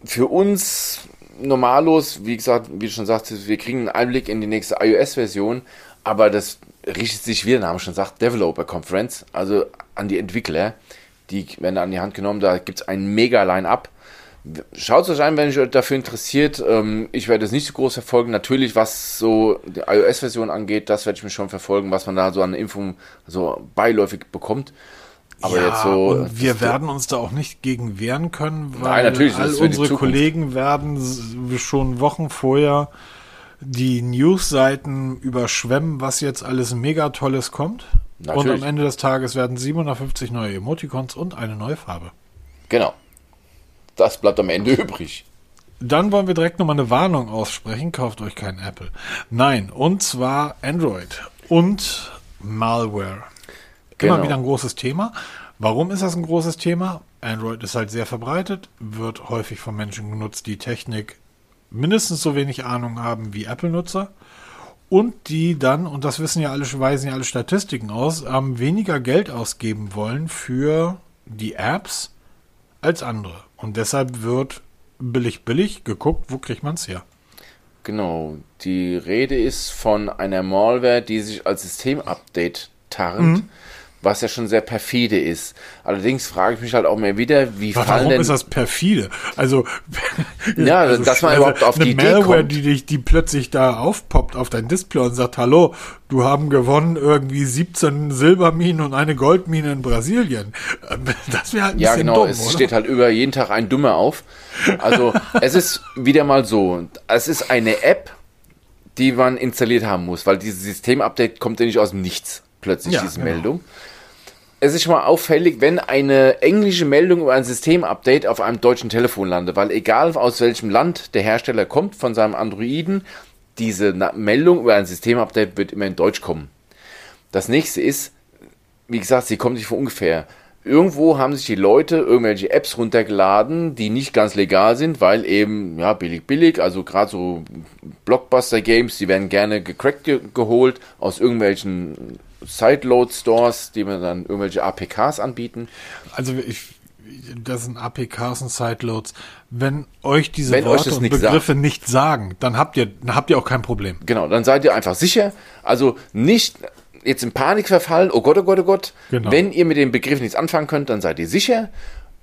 Für uns normallos, wie gesagt, wie du schon sagst, wir kriegen einen Einblick in die nächste iOS-Version, aber das richtet sich, wie der Name schon sagt, Developer Conference, also an die Entwickler. Die werden an die Hand genommen, da gibt es ein mega Line-Up Schaut es euch an, wenn euch dafür interessiert. Ähm, ich werde es nicht so groß verfolgen. Natürlich, was so die iOS-Version angeht, das werde ich mir schon verfolgen, was man da so an Info so beiläufig bekommt. Aber ja, jetzt so. Und wir werden uns da auch nicht gegen wehren können, weil Nein, all unsere Kollegen werden schon Wochen vorher die News-Seiten überschwemmen, was jetzt alles mega Tolles kommt. Natürlich. Und am Ende des Tages werden 750 neue Emoticons und eine neue Farbe. Genau das bleibt am Ende übrig. Dann wollen wir direkt nochmal eine Warnung aussprechen. Kauft euch kein Apple. Nein, und zwar Android und Malware. Genau. Immer wieder ein großes Thema. Warum ist das ein großes Thema? Android ist halt sehr verbreitet, wird häufig von Menschen genutzt, die Technik mindestens so wenig Ahnung haben wie Apple-Nutzer und die dann, und das wissen ja alle, weisen ja alle Statistiken aus, ähm, weniger Geld ausgeben wollen für die Apps als andere. Und deshalb wird billig, billig geguckt, wo kriegt man es her. Genau, die Rede ist von einer Malware, die sich als Systemupdate tarnt. Mhm was ja schon sehr perfide ist. Allerdings frage ich mich halt auch mehr wieder, wie Warum fallen denn... ist das perfide? Also, ja, also, dass man also überhaupt auf die Idee Malware, kommt. Die, dich, die plötzlich da aufpoppt auf dein Display und sagt, hallo, du haben gewonnen irgendwie 17 Silberminen und eine Goldmine in Brasilien. Das wäre halt ein ja, bisschen genau, dumm, es oder? steht halt über jeden Tag ein Dummer auf. Also, es ist wieder mal so, es ist eine App, die man installiert haben muss, weil dieses Systemupdate kommt ja nicht aus dem Nichts plötzlich ja, diese genau. Meldung es ist schon mal auffällig, wenn eine englische Meldung über ein Systemupdate auf einem deutschen Telefon landet, weil egal aus welchem Land der Hersteller kommt von seinem Androiden, diese Meldung über ein Systemupdate wird immer in Deutsch kommen. Das nächste ist, wie gesagt, sie kommt nicht von ungefähr. Irgendwo haben sich die Leute irgendwelche Apps runtergeladen, die nicht ganz legal sind, weil eben, ja, billig, billig, also gerade so Blockbuster-Games, die werden gerne gecrackt ge geholt aus irgendwelchen Sideload-Stores, die mir dann irgendwelche APKs anbieten. Also ich, das sind APKs und Sideloads. Wenn euch diese Wenn Worte und Begriffe sagt, nicht sagen, dann habt ihr, dann habt ihr auch kein Problem. Genau, dann seid ihr einfach sicher. Also nicht jetzt in Panik verfallen, oh Gott, oh Gott, oh Gott. Genau. Wenn ihr mit dem Begriff nichts anfangen könnt, dann seid ihr sicher.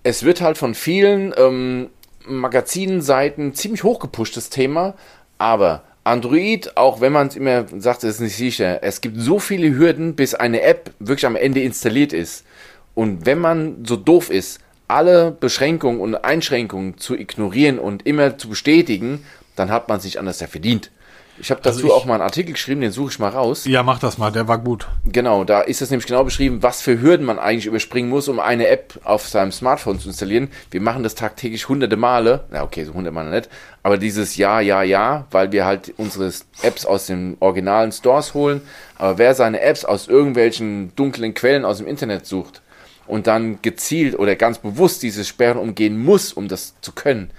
Es wird halt von vielen ähm, Magazinseiten ziemlich hochgepusht, das Thema. Aber Android, auch wenn man es immer sagt, es ist nicht sicher, es gibt so viele Hürden, bis eine App wirklich am Ende installiert ist. Und wenn man so doof ist, alle Beschränkungen und Einschränkungen zu ignorieren und immer zu bestätigen, dann hat man sich anders ja verdient. Ich habe dazu also ich, auch mal einen Artikel geschrieben, den suche ich mal raus. Ja, mach das mal, der war gut. Genau, da ist es nämlich genau beschrieben, was für Hürden man eigentlich überspringen muss, um eine App auf seinem Smartphone zu installieren. Wir machen das tagtäglich hunderte Male. Na, okay, so hunderte Male nicht. Aber dieses Ja, Ja, Ja, weil wir halt unsere Apps aus den originalen Stores holen. Aber wer seine Apps aus irgendwelchen dunklen Quellen aus dem Internet sucht und dann gezielt oder ganz bewusst dieses Sperren umgehen muss, um das zu können,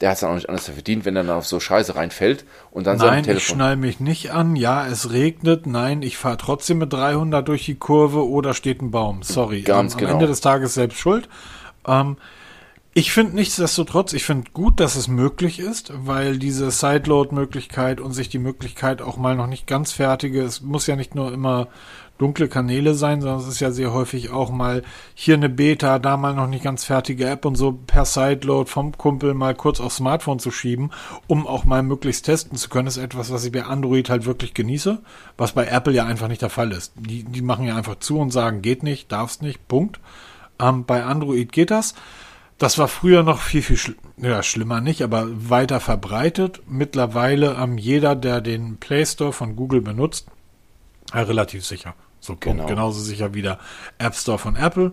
der hat es dann auch nicht anders verdient, wenn er dann auf so Scheiße reinfällt und dann Nein, ich schnall mich nicht an. Ja, es regnet. Nein, ich fahre trotzdem mit 300 durch die Kurve oder steht ein Baum. Sorry. Ganz am, genau. Am Ende des Tages selbst schuld. Ähm, ich finde nichtsdestotrotz, ich finde gut, dass es möglich ist, weil diese Sideload-Möglichkeit und sich die Möglichkeit auch mal noch nicht ganz fertige, es muss ja nicht nur immer dunkle Kanäle sein, sondern es ist ja sehr häufig auch mal hier eine Beta, da mal noch nicht ganz fertige App und so per Sideload vom Kumpel mal kurz aufs Smartphone zu schieben, um auch mal möglichst testen zu können, ist etwas, was ich bei Android halt wirklich genieße, was bei Apple ja einfach nicht der Fall ist. Die, die machen ja einfach zu und sagen, geht nicht, darf's nicht, Punkt. Ähm, bei Android geht das. Das war früher noch viel, viel schl ja, schlimmer nicht, aber weiter verbreitet. Mittlerweile ähm, jeder, der den Play Store von Google benutzt, ja, relativ sicher. So Genau. Punkt. genauso sicher wie der App Store von Apple.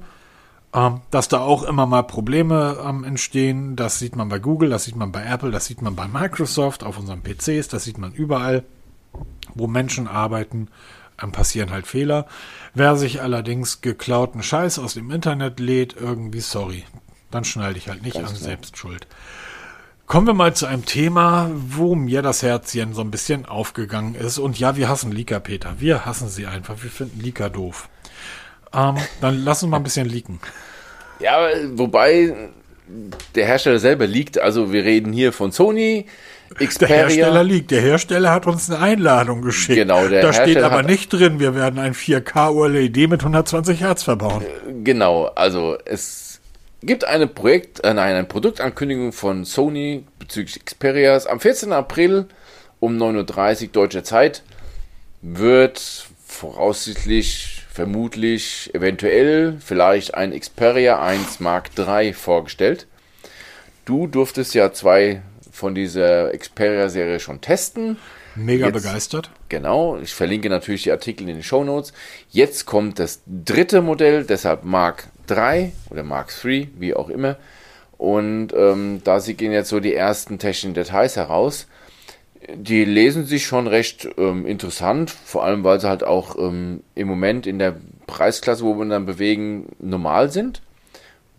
Ähm, dass da auch immer mal Probleme ähm, entstehen, das sieht man bei Google, das sieht man bei Apple, das sieht man bei Microsoft auf unseren PCs, das sieht man überall, wo Menschen arbeiten, ähm, passieren halt Fehler. Wer sich allerdings geklauten Scheiß aus dem Internet lädt, irgendwie sorry, dann schnall dich halt nicht Ganz an, klar. selbst schuld. Kommen wir mal zu einem Thema, wo mir das Herzchen so ein bisschen aufgegangen ist. Und ja, wir hassen Leaker, Peter. Wir hassen sie einfach. Wir finden Leaker doof. Ähm, dann lass uns mal ein bisschen leaken. Ja, wobei der Hersteller selber liegt, also wir reden hier von Sony, Der Xperia. Hersteller liegt. Der Hersteller hat uns eine Einladung geschickt. Genau, der da steht Hersteller aber hat- nicht drin, wir werden ein 4K OLED mit 120 Hertz verbauen. Genau, also es gibt eine Projekt, äh, nein, eine Produktankündigung von Sony bezüglich Xperias. Am 14. April um 9.30 Uhr deutscher Zeit wird voraussichtlich, vermutlich, eventuell vielleicht ein Xperia 1 Mark III vorgestellt. Du durftest ja zwei von dieser Xperia-Serie schon testen. Mega Jetzt- begeistert. Genau, ich verlinke natürlich die Artikel in den Show Notes. Jetzt kommt das dritte Modell, deshalb Mark 3 oder Mark 3, wie auch immer. Und ähm, da sie gehen jetzt so die ersten technischen Details heraus. Die lesen sich schon recht ähm, interessant, vor allem weil sie halt auch ähm, im Moment in der Preisklasse, wo wir uns dann bewegen, normal sind.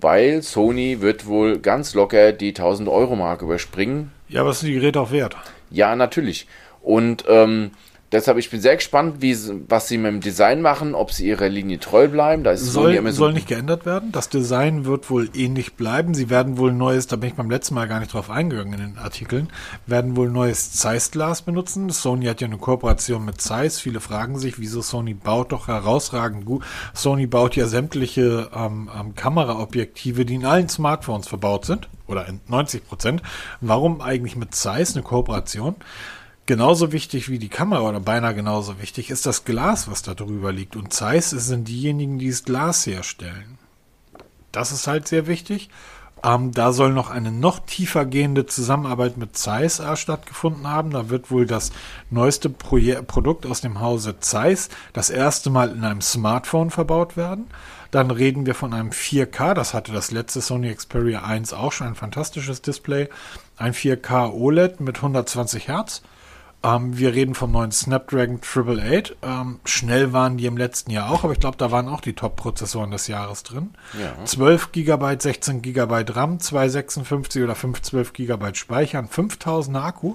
Weil Sony wird wohl ganz locker die 1000 Euro Marke überspringen. Ja, aber sind die Geräte auch wert? Ja, natürlich. Und ähm, deshalb, ich bin sehr gespannt, wie, was sie mit dem Design machen, ob sie ihrer Linie treu bleiben. Da ist Soll, so soll nicht geändert werden. Das Design wird wohl ähnlich bleiben. Sie werden wohl neues, da bin ich beim letzten Mal gar nicht drauf eingegangen in den Artikeln, werden wohl neues Zeiss-Glas benutzen. Sony hat ja eine Kooperation mit Zeiss. Viele fragen sich, wieso Sony baut doch herausragend gut. Sony baut ja sämtliche ähm, ähm, Kameraobjektive, die in allen Smartphones verbaut sind, oder in 90 Prozent. Warum eigentlich mit Zeiss eine Kooperation? Genauso wichtig wie die Kamera oder beinahe genauso wichtig ist das Glas, was da drüber liegt. Und Zeiss sind diejenigen, die das Glas herstellen. Das ist halt sehr wichtig. Ähm, da soll noch eine noch tiefer gehende Zusammenarbeit mit Zeiss stattgefunden haben. Da wird wohl das neueste Proje Produkt aus dem Hause Zeiss das erste Mal in einem Smartphone verbaut werden. Dann reden wir von einem 4K, das hatte das letzte Sony Xperia 1 auch schon, ein fantastisches Display. Ein 4K OLED mit 120 Hertz. Ähm, wir reden vom neuen Snapdragon 888. Ähm, schnell waren die im letzten Jahr auch, aber ich glaube, da waren auch die Top-Prozessoren des Jahres drin. Ja. 12 GB, 16 GB RAM, 256 oder 512 GB Speichern, 5000er Akku.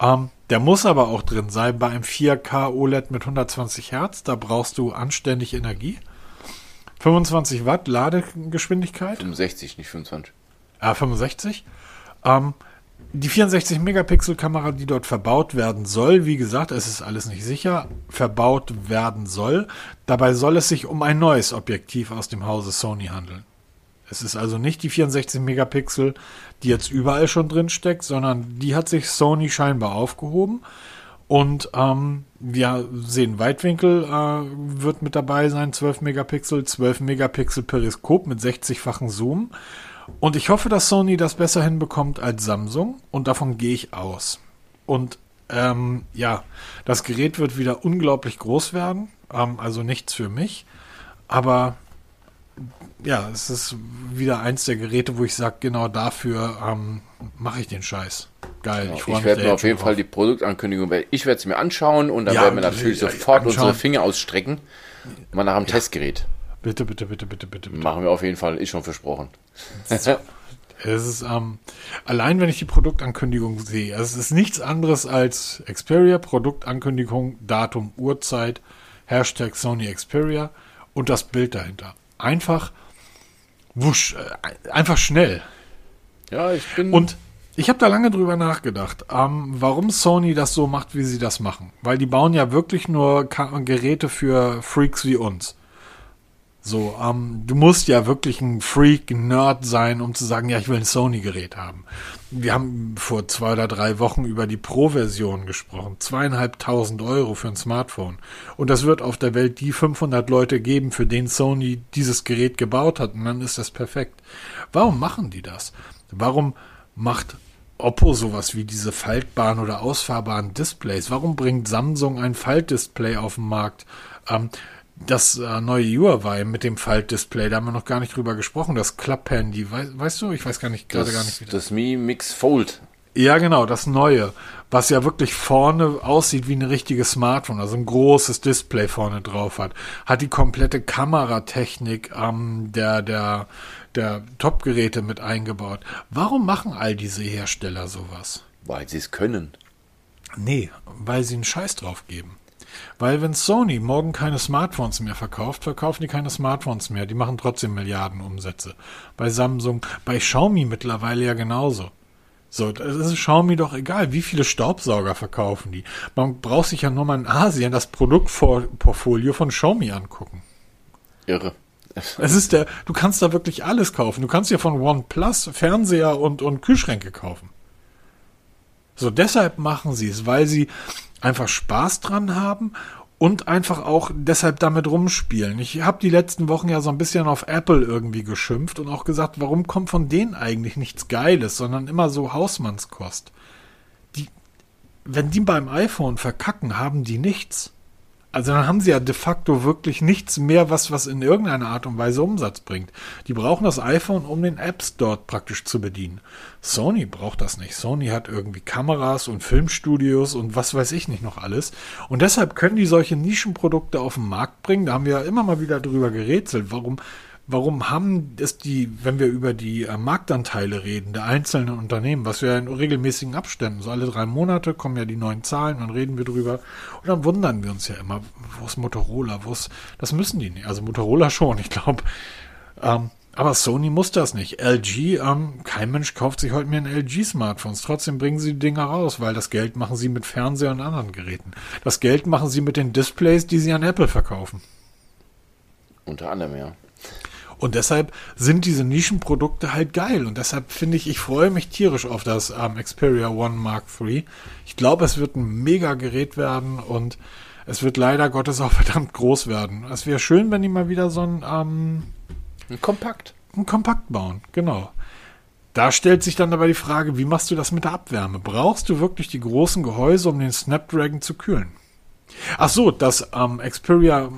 Ähm, der muss aber auch drin sein bei einem 4K OLED mit 120 Hertz. Da brauchst du anständig Energie. 25 Watt Ladegeschwindigkeit. 65, nicht 25. Ah, 65. Ähm, die 64 Megapixel Kamera, die dort verbaut werden soll, wie gesagt, es ist alles nicht sicher, verbaut werden soll. Dabei soll es sich um ein neues Objektiv aus dem Hause Sony handeln. Es ist also nicht die 64 Megapixel, die jetzt überall schon drin steckt, sondern die hat sich Sony scheinbar aufgehoben. Und ähm, wir sehen Weitwinkel äh, wird mit dabei sein, 12 Megapixel, 12 Megapixel Periskop mit 60-fachen Zoom. Und ich hoffe, dass Sony das besser hinbekommt als Samsung. Und davon gehe ich aus. Und ähm, ja, das Gerät wird wieder unglaublich groß werden. Ähm, also nichts für mich. Aber ja, es ist wieder eins der Geräte, wo ich sage, genau dafür ähm, mache ich den Scheiß. Geil. Genau. Ich, mich werde mir auf jeden schon Fall drauf. die Produktankündigung, ich werde sie mir anschauen und dann Ja, werden wir natürlich ja, sofort unsere Finger ausstrecken. Mal nach dem Testgerät. Bitte, bitte, bitte, bitte, bitte, bitte. Machen wir auf jeden Fall, ist schon versprochen. Es ist ähm, allein, wenn ich die Produktankündigung sehe, es ist nichts anderes als Xperia, Produktankündigung, Datum, Uhrzeit, Hashtag Sony Xperia und das Bild dahinter. Einfach wusch, äh, einfach schnell. Ja, ich bin. Und ich habe da lange drüber nachgedacht, ähm, warum Sony das so macht, wie sie das machen. Weil die bauen ja wirklich nur Ka Geräte für Freaks wie uns. So, ähm, du musst ja wirklich ein Freak, ein Nerd sein, um zu sagen, ja, ich will ein Sony-Gerät haben. Wir haben vor zwei oder drei Wochen über die Pro-Version gesprochen. Zweieinhalbtausend Euro für ein Smartphone. Und das wird auf der Welt die 500 Leute geben, für den Sony dieses Gerät gebaut hat. Und dann ist das perfekt. Warum machen die das? Warum macht Oppo sowas wie diese faltbaren oder ausfahrbaren Displays? Warum bringt Samsung ein Faltdisplay auf den Markt? Ähm, das äh, neue Huawei mit dem Faltdisplay, da haben wir noch gar nicht drüber gesprochen, das Klapp-Handy, Wei weißt du, ich weiß gar nicht, gerade gar nicht, wie das, das Mi Mix Fold. Ja, genau, das neue, was ja wirklich vorne aussieht wie ein richtiges Smartphone, also ein großes Display vorne drauf hat, hat die komplette Kameratechnik ähm, der, der, der Top-Geräte mit eingebaut. Warum machen all diese Hersteller sowas? Weil sie es können. Nee, weil sie einen Scheiß drauf geben. Weil wenn Sony morgen keine Smartphones mehr verkauft, verkaufen die keine Smartphones mehr. Die machen trotzdem Milliarden Umsätze. Bei Samsung, bei Xiaomi mittlerweile ja genauso. So, das ist Xiaomi doch egal, wie viele Staubsauger verkaufen die. Man braucht sich ja nur mal in Asien das Produktportfolio von Xiaomi angucken. Irre. Es ist der, du kannst da wirklich alles kaufen. Du kannst ja von OnePlus Fernseher und, und Kühlschränke kaufen. So, deshalb machen sie es, weil sie einfach Spaß dran haben und einfach auch deshalb damit rumspielen. Ich habe die letzten Wochen ja so ein bisschen auf Apple irgendwie geschimpft und auch gesagt, warum kommt von denen eigentlich nichts Geiles, sondern immer so Hausmannskost. Die, wenn die beim iPhone verkacken, haben die nichts. Also dann haben sie ja de facto wirklich nichts mehr, was, was in irgendeiner Art und Weise Umsatz bringt. Die brauchen das iPhone, um den Apps dort praktisch zu bedienen. Sony braucht das nicht. Sony hat irgendwie Kameras und Filmstudios und was weiß ich nicht noch alles. Und deshalb können die solche Nischenprodukte auf den Markt bringen. Da haben wir ja immer mal wieder drüber gerätselt. Warum, warum haben es die, wenn wir über die äh, Marktanteile reden, der einzelnen Unternehmen, was wir in regelmäßigen Abständen, so alle drei Monate kommen ja die neuen Zahlen, dann reden wir drüber und dann wundern wir uns ja immer, wo ist Motorola, wo ist, das müssen die nicht, also Motorola schon, ich glaube, ähm, aber Sony muss das nicht. LG, ähm, kein Mensch kauft sich heute mehr ein LG-Smartphones. Trotzdem bringen sie die Dinger raus, weil das Geld machen sie mit Fernseher und anderen Geräten. Das Geld machen sie mit den Displays, die sie an Apple verkaufen. Unter anderem, ja. Und deshalb sind diese Nischenprodukte halt geil. Und deshalb finde ich, ich freue mich tierisch auf das ähm, Xperia One Mark III. Ich glaube, es wird ein mega Gerät werden und es wird leider Gottes auch verdammt groß werden. Es wäre schön, wenn die mal wieder so ein, ähm, ein Kompakt. Ein Kompakt bauen, genau. Da stellt sich dann aber die Frage, wie machst du das mit der Abwärme? Brauchst du wirklich die großen Gehäuse, um den Snapdragon zu kühlen? Ach so, das ähm, Xperia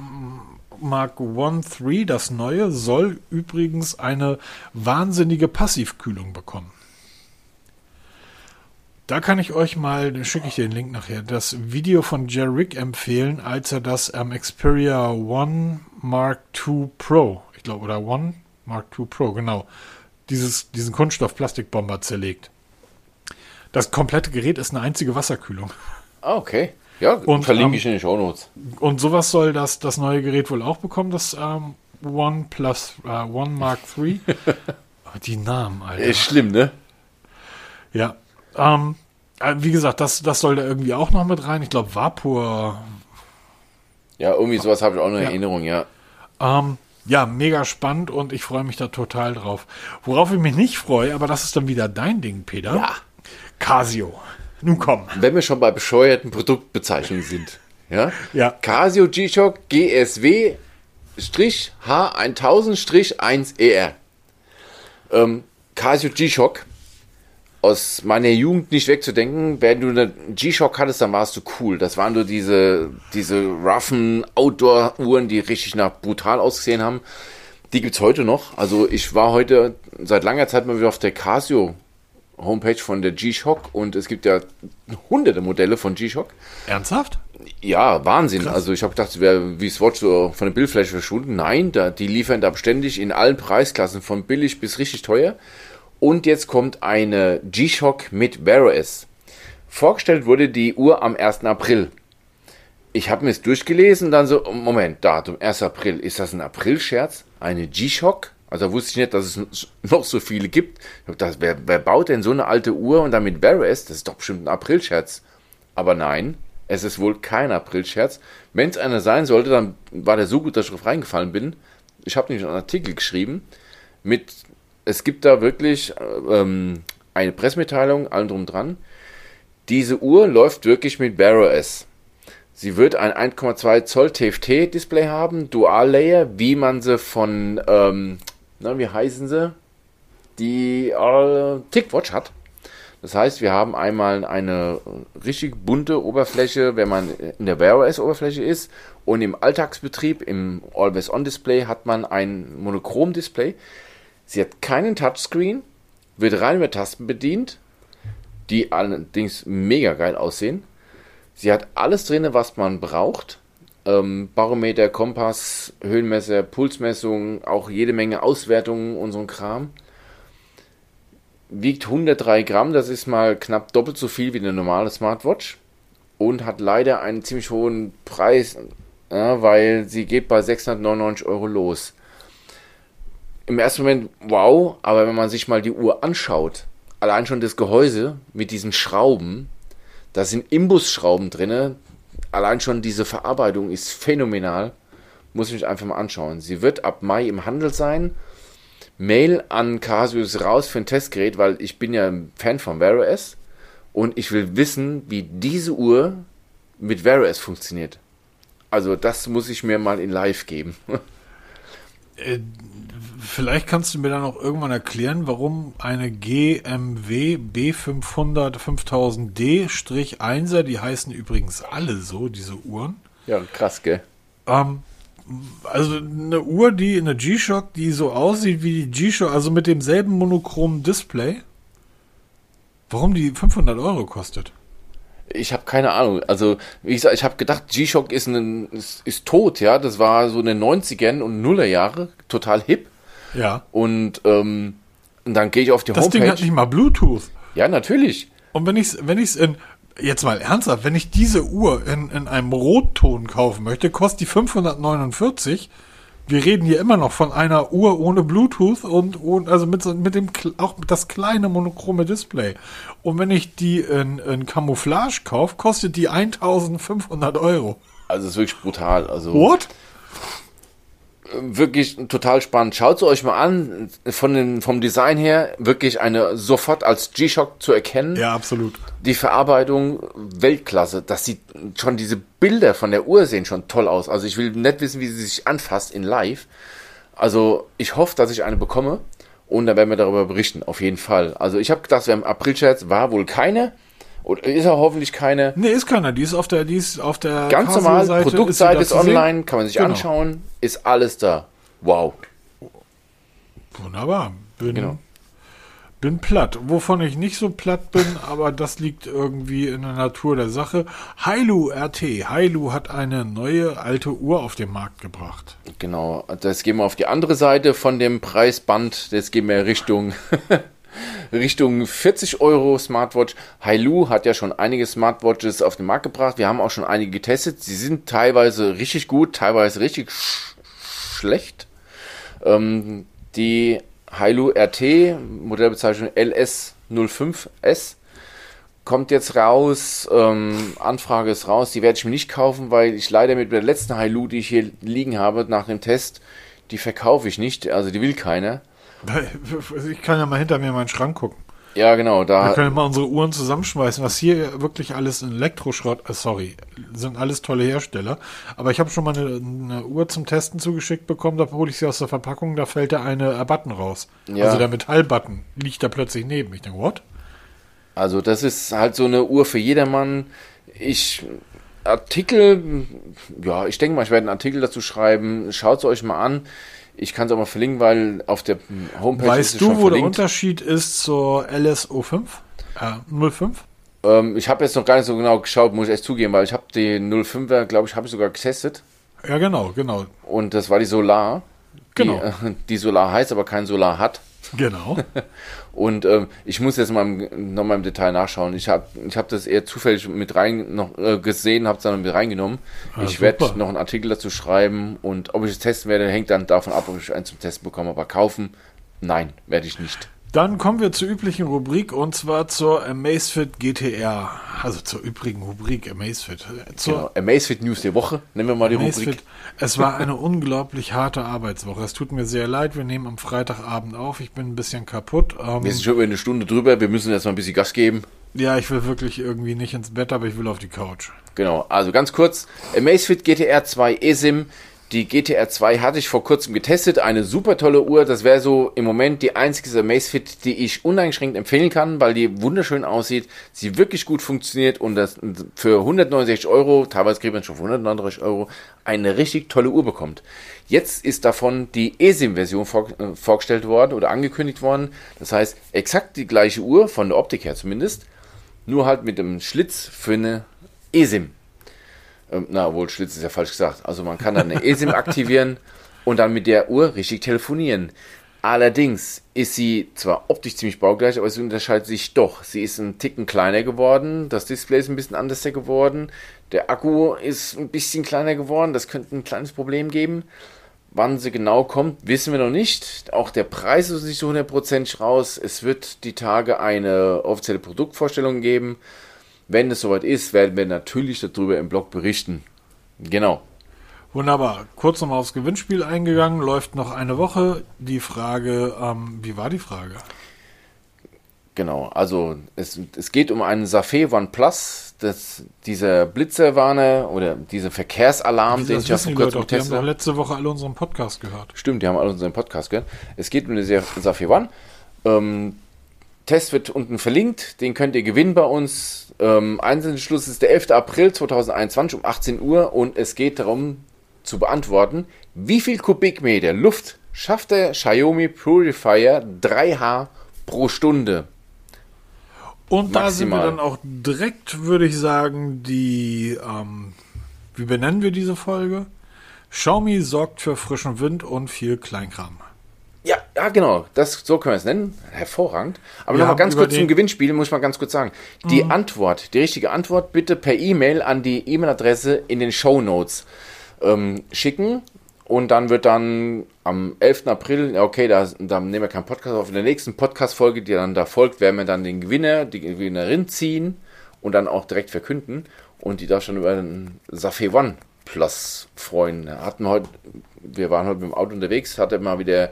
Mark One 3, das neue, soll übrigens eine wahnsinnige Passivkühlung bekommen. Da kann ich euch mal, schicke ich den Link nachher, das Video von Jerrick empfehlen, als er das am Xperia One Mark II Pro, ich glaube, oder One Mark II Pro, genau, dieses, diesen Kunststoff-Plastikbomber zerlegt. Das komplette Gerät ist eine einzige Wasserkühlung. Ah, okay. Ja, und, verlinke ähm, ich in den Show Notes. Und sowas soll das, das neue Gerät wohl auch bekommen, das ähm, One Plus, äh, One Mark III. Die Namen, Alter. Ist schlimm, ne? Ja. Ähm, äh, wie gesagt, das, das soll da irgendwie auch noch mit rein. Ich glaube, Vapor. Ja, irgendwie sowas habe ich auch noch in ja. Erinnerung, ja. Ähm, ja, mega spannend und ich freue mich da total drauf. Worauf ich mich nicht freue, aber das ist dann wieder dein Ding, Peter. Ja. Casio. Nun komm. Wenn wir schon bei bescheuerten Produktbezeichnungen sind. Ja? ja. Casio G-Shock GSW H1000-1ER. Ähm, Casio G-Shock aus meiner Jugend nicht wegzudenken. Wenn du eine G-Shock hattest, dann warst du cool. Das waren nur diese, diese roughen Outdoor-Uhren, die richtig nach brutal ausgesehen haben. Die gibt's heute noch. Also ich war heute seit langer Zeit mal wieder auf der Casio Homepage von der G-Shock und es gibt ja hunderte Modelle von G-Shock. Ernsthaft? Ja, Wahnsinn. Krass. Also ich habe gedacht, wäre wie Swatch so von der Bildfläche verschwunden. Nein, da, die liefern da ständig in allen Preisklassen von billig bis richtig teuer. Und jetzt kommt eine G-Shock mit Vero S. Vorgestellt wurde die Uhr am 1. April. Ich habe mir es durchgelesen, dann so, Moment, Datum, 1. April. Ist das ein April-Scherz? Eine G-Shock? Also wusste ich nicht, dass es noch so viele gibt. Ich gedacht, wer, wer baut denn so eine alte Uhr und dann mit Vero S? Das ist doch bestimmt ein April-Scherz. Aber nein, es ist wohl kein April-Scherz. Wenn es einer sein sollte, dann war der so gut, dass ich drauf reingefallen bin. Ich habe nämlich einen Artikel geschrieben mit, es gibt da wirklich ähm, eine Pressemitteilung, allem drum dran. Diese Uhr läuft wirklich mit Vero S. Sie wird ein 1,2 Zoll TFT-Display haben, Dual-Layer, wie man sie von, ähm, na, wie heißen sie? Die äh, Tickwatch hat. Das heißt, wir haben einmal eine richtig bunte Oberfläche, wenn man in der Wear OS-Oberfläche ist. Und im Alltagsbetrieb, im Always-On-Display, hat man ein Monochrom-Display. Sie hat keinen Touchscreen, wird rein mit Tasten bedient, die allerdings mega geil aussehen. Sie hat alles drin, was man braucht. Ähm, Barometer, Kompass, Höhenmesser, Pulsmessung, auch jede Menge Auswertungen und so ein Kram. Wiegt 103 Gramm, das ist mal knapp doppelt so viel wie eine normale Smartwatch. Und hat leider einen ziemlich hohen Preis, ja, weil sie geht bei 699 Euro los. Im ersten Moment wow, aber wenn man sich mal die Uhr anschaut, allein schon das Gehäuse mit diesen Schrauben, da sind Imbusschrauben drin. Allein schon diese Verarbeitung ist phänomenal. Muss ich mich einfach mal anschauen. Sie wird ab Mai im Handel sein. Mail an Casius raus für ein Testgerät, weil ich bin ja ein Fan von Wear OS und ich will wissen, wie diese Uhr mit Wear OS funktioniert. Also das muss ich mir mal in Live geben. Vielleicht kannst du mir dann auch irgendwann erklären, warum eine GMW B500 5000D-1er, die heißen übrigens alle so, diese Uhren. Ja, krass, gell? Ähm, also eine Uhr, die eine G-Shock, die so aussieht wie die G-Shock, also mit demselben monochromen Display. Warum die 500 Euro kostet? Ich habe keine Ahnung. Also, wie gesagt, ich habe gedacht, G-Shock ist, ist, ist tot, ja. Das war so in den 90ern und Nullerjahre, total hip. Ja. Und, ähm, dann gehe ich auf die das Homepage. Das Ding hat nicht mal Bluetooth. Ja, natürlich. Und wenn ich es wenn ich's in, jetzt mal ernsthaft, wenn ich diese Uhr in, in einem Rotton kaufen möchte, kostet die 549. Wir reden hier immer noch von einer Uhr ohne Bluetooth und, und also mit, mit dem auch das kleine monochrome Display. Und wenn ich die in, in Camouflage kaufe, kostet die 1500 Euro. Also ist wirklich brutal. Also What? Wirklich total spannend. Schaut es euch mal an. Von den, vom Design her wirklich eine sofort als G-Shock zu erkennen. Ja, absolut. Die Verarbeitung Weltklasse. Das sieht schon diese Bilder von der Uhr sehen schon toll aus. Also ich will nicht wissen, wie sie sich anfasst in Live. Also ich hoffe, dass ich eine bekomme und dann werden wir darüber berichten. Auf jeden Fall. Also ich habe gedacht, wir haben April-Scherz, war wohl keine. Oder ist er hoffentlich keine? Nee, ist keiner. Die ist auf der, die ist auf der ganz normal. Produktseite ist, ist online, kann man sich genau. anschauen. Ist alles da. Wow. Wunderbar. Bin, genau. bin platt. Wovon ich nicht so platt bin, aber das liegt irgendwie in der Natur der Sache. Hailu RT. Hailu hat eine neue alte Uhr auf den Markt gebracht. Genau. Das gehen wir auf die andere Seite von dem Preisband. Das gehen wir Richtung Richtung 40 Euro Smartwatch. Hailu hat ja schon einige Smartwatches auf den Markt gebracht. Wir haben auch schon einige getestet. Sie sind teilweise richtig gut, teilweise richtig sch schlecht. Ähm, die Hailu RT, Modellbezeichnung LS05S, kommt jetzt raus. Ähm, Anfrage ist raus. Die werde ich mir nicht kaufen, weil ich leider mit der letzten Hailu, die ich hier liegen habe, nach dem Test, die verkaufe ich nicht. Also die will keiner. Ich kann ja mal hinter mir meinen Schrank gucken. Ja, genau, da. Wir können mal unsere Uhren zusammenschmeißen. Was hier wirklich alles in Elektroschrott, äh, sorry, sind alles tolle Hersteller. Aber ich habe schon mal eine, eine, Uhr zum Testen zugeschickt bekommen, da hole ich sie aus der Verpackung, da fällt der eine Button raus. Ja. Also der Metallbutton liegt da plötzlich neben. Ich denke, what? Also das ist halt so eine Uhr für jedermann. Ich Artikel, ja, ich denke mal, ich werde einen Artikel dazu schreiben. Schaut es euch mal an. Ich kann es auch mal verlinken, weil auf der Homepage weißt ist es du, wo verlinkt. der Unterschied ist zur LSO5? Äh, 05? Ähm, ich habe jetzt noch gar nicht so genau geschaut, muss ich echt zugeben, weil ich habe die 05er, glaube ich, habe ich sogar getestet. Ja, genau, genau. Und das war die Solar. Genau. Die, äh, die Solar heißt, aber kein Solar hat. Genau. Und ähm, ich muss jetzt mal im- noch mal im Detail nachschauen. Ich habe ich hab das eher zufällig mit rein noch äh, gesehen, habe es dann mit reingenommen. Ah, ich werde noch einen Artikel dazu schreiben und ob ich es testen werde, hängt dann davon ab, ob ich einen zum Testen bekomme. Aber kaufen, nein, werde ich nicht. Dann kommen wir zur üblichen Rubrik und zwar zur Amazfit GTR. Also zur übrigen Rubrik Amazfit. Zur Genau. Amazfit News der Woche, nennen wir mal die Rubrik. Amazfit. Es war eine unglaublich harte Arbeitswoche. Es tut mir sehr leid. Wir nehmen am Freitagabend auf. Ich bin ein bisschen kaputt. Ähm, Wir sind schon über eine Stunde drüber, wir müssen jetzt mal ein bisschen Gas geben. ja, ich will wirklich irgendwie nicht ins Bett, aber ich will auf die Couch. Genau, also ganz kurz, Amazfit GTR 2 eSIM. Die GTR 2 hatte ich vor kurzem getestet, eine super tolle Uhr. Das wäre so im Moment die einzige Amazfit, die ich uneingeschränkt empfehlen kann, weil die wunderschön aussieht, sie wirklich gut funktioniert und das für 169 Euro, teilweise kriegt man schon für 139 Euro, eine richtig tolle Uhr bekommt. Jetzt ist davon die eSIM-Version vor, äh, vorgestellt worden oder angekündigt worden. Das heißt, exakt die gleiche Uhr, von der Optik her zumindest, nur halt mit einem Schlitz für eine eSIM. Ähm, na, wohl Schlitz ist ja falsch gesagt. Also man kann dann eine eSIM aktivieren und dann mit der Uhr richtig telefonieren. Allerdings ist sie zwar optisch ziemlich baugleich, aber sie unterscheidet sich doch. Sie ist ein Ticken kleiner geworden, das Display ist ein bisschen anders geworden, der Akku ist ein bisschen kleiner geworden, das könnte ein kleines Problem geben. Wann sie genau kommt, wissen wir noch nicht. Auch der Preis ist nicht so hundertprozentig raus. Es wird die Tage eine offizielle Produktvorstellung geben. Wenn es soweit ist, werden wir natürlich darüber im Blog berichten. Genau. Wunderbar. Kurz nochmal aufs Gewinnspiel eingegangen. Läuft noch eine Woche. Die Frage, ähm, wie war die Frage? Genau, also es, es geht um einen Safé OnePlus, das, dieser Blitzerwarner oder dieser Verkehrsalarm, den ich ja vor kurzem Leute auch. Die haben getestet habe. letzte Woche alle unseren Podcast gehört. Stimmt, die haben alle unseren Podcast gehört. Es geht um den Safir One. Ähm, Test wird unten verlinkt, den könnt ihr gewinnen bei uns. Ähm, Einzelschluss ist der 11. April 2021 um 18 Uhr und es geht darum zu beantworten, wie viel Kubikmeter Luft schafft der Xiaomi Purifier 3H pro Stunde? Und da sind wir Maximal. dann auch direkt, würde ich sagen, die, ähm, wie benennen wir diese Folge? Xiaomi sorgt für frischen Wind und viel Kleinkram. Ja, ja, genau. Das, so können wir es nennen. Hervorragend. Aber Wir nochmal ganz kurz zum Gewinnspiel, muss ich mal ganz kurz sagen. Die Antwort, die richtige Antwort bitte per E-Mail an die E-Mail-Adresse in den Show Notes ähm, schicken. Und dann wird dann am 11. April, ja, okay, da, da nehmen wir keinen Podcast auf. In der nächsten Podcast-Folge, die dann da folgt, werden wir dann den Gewinner, die Gewinnerin ziehen und dann auch direkt verkünden. Und die darf schon über den Safé One Plus freuen. Hatten heute, wir waren heute mit dem Auto unterwegs, hatte mal wieder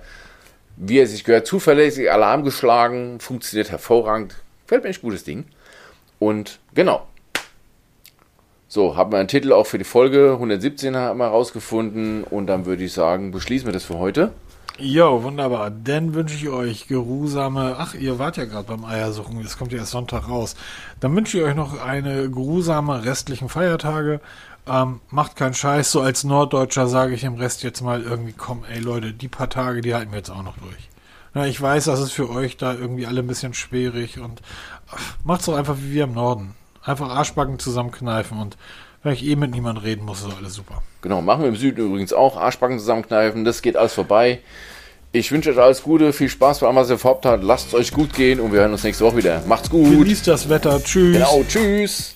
wie er sich gehört, zuverlässig Alarm geschlagen, funktioniert hervorragend. Fällt mir echt gutes Ding. Und genau. So, haben wir einen Titel auch für die Folge. 117 haben wir rausgefunden. Und dann würde ich sagen, beschließen wir das für heute. Jo, wunderbar. Dann wünsche ich euch geruhsame. Ach, ihr wart ja gerade beim Eiersuchen. Das kommt ja erst Sonntag raus. Dann wünsche ich euch noch eine geruhsame restlichen Feiertage. Ähm, macht keinen Scheiß. So als Norddeutscher sage ich im Rest jetzt mal irgendwie, komm, ey Leute, die paar Tage, die halten wir jetzt auch noch durch. Na, ich weiß, das ist für euch da irgendwie alle ein bisschen schwierig und ach, macht's doch einfach wie wir im Norden. Einfach Arschbacken zusammenkneifen und wenn ich eh mit niemand reden muss, ist alles super. Genau, machen wir im Süden übrigens auch. Arschbacken zusammenkneifen, das geht alles vorbei. Ich wünsche euch alles Gute, viel Spaß bei allem, was ihr vorhabt habt. Lasst es euch gut gehen und wir hören uns nächste Woche wieder. Macht's gut. Genießt das Wetter. Tschüss. Genau, tschüss.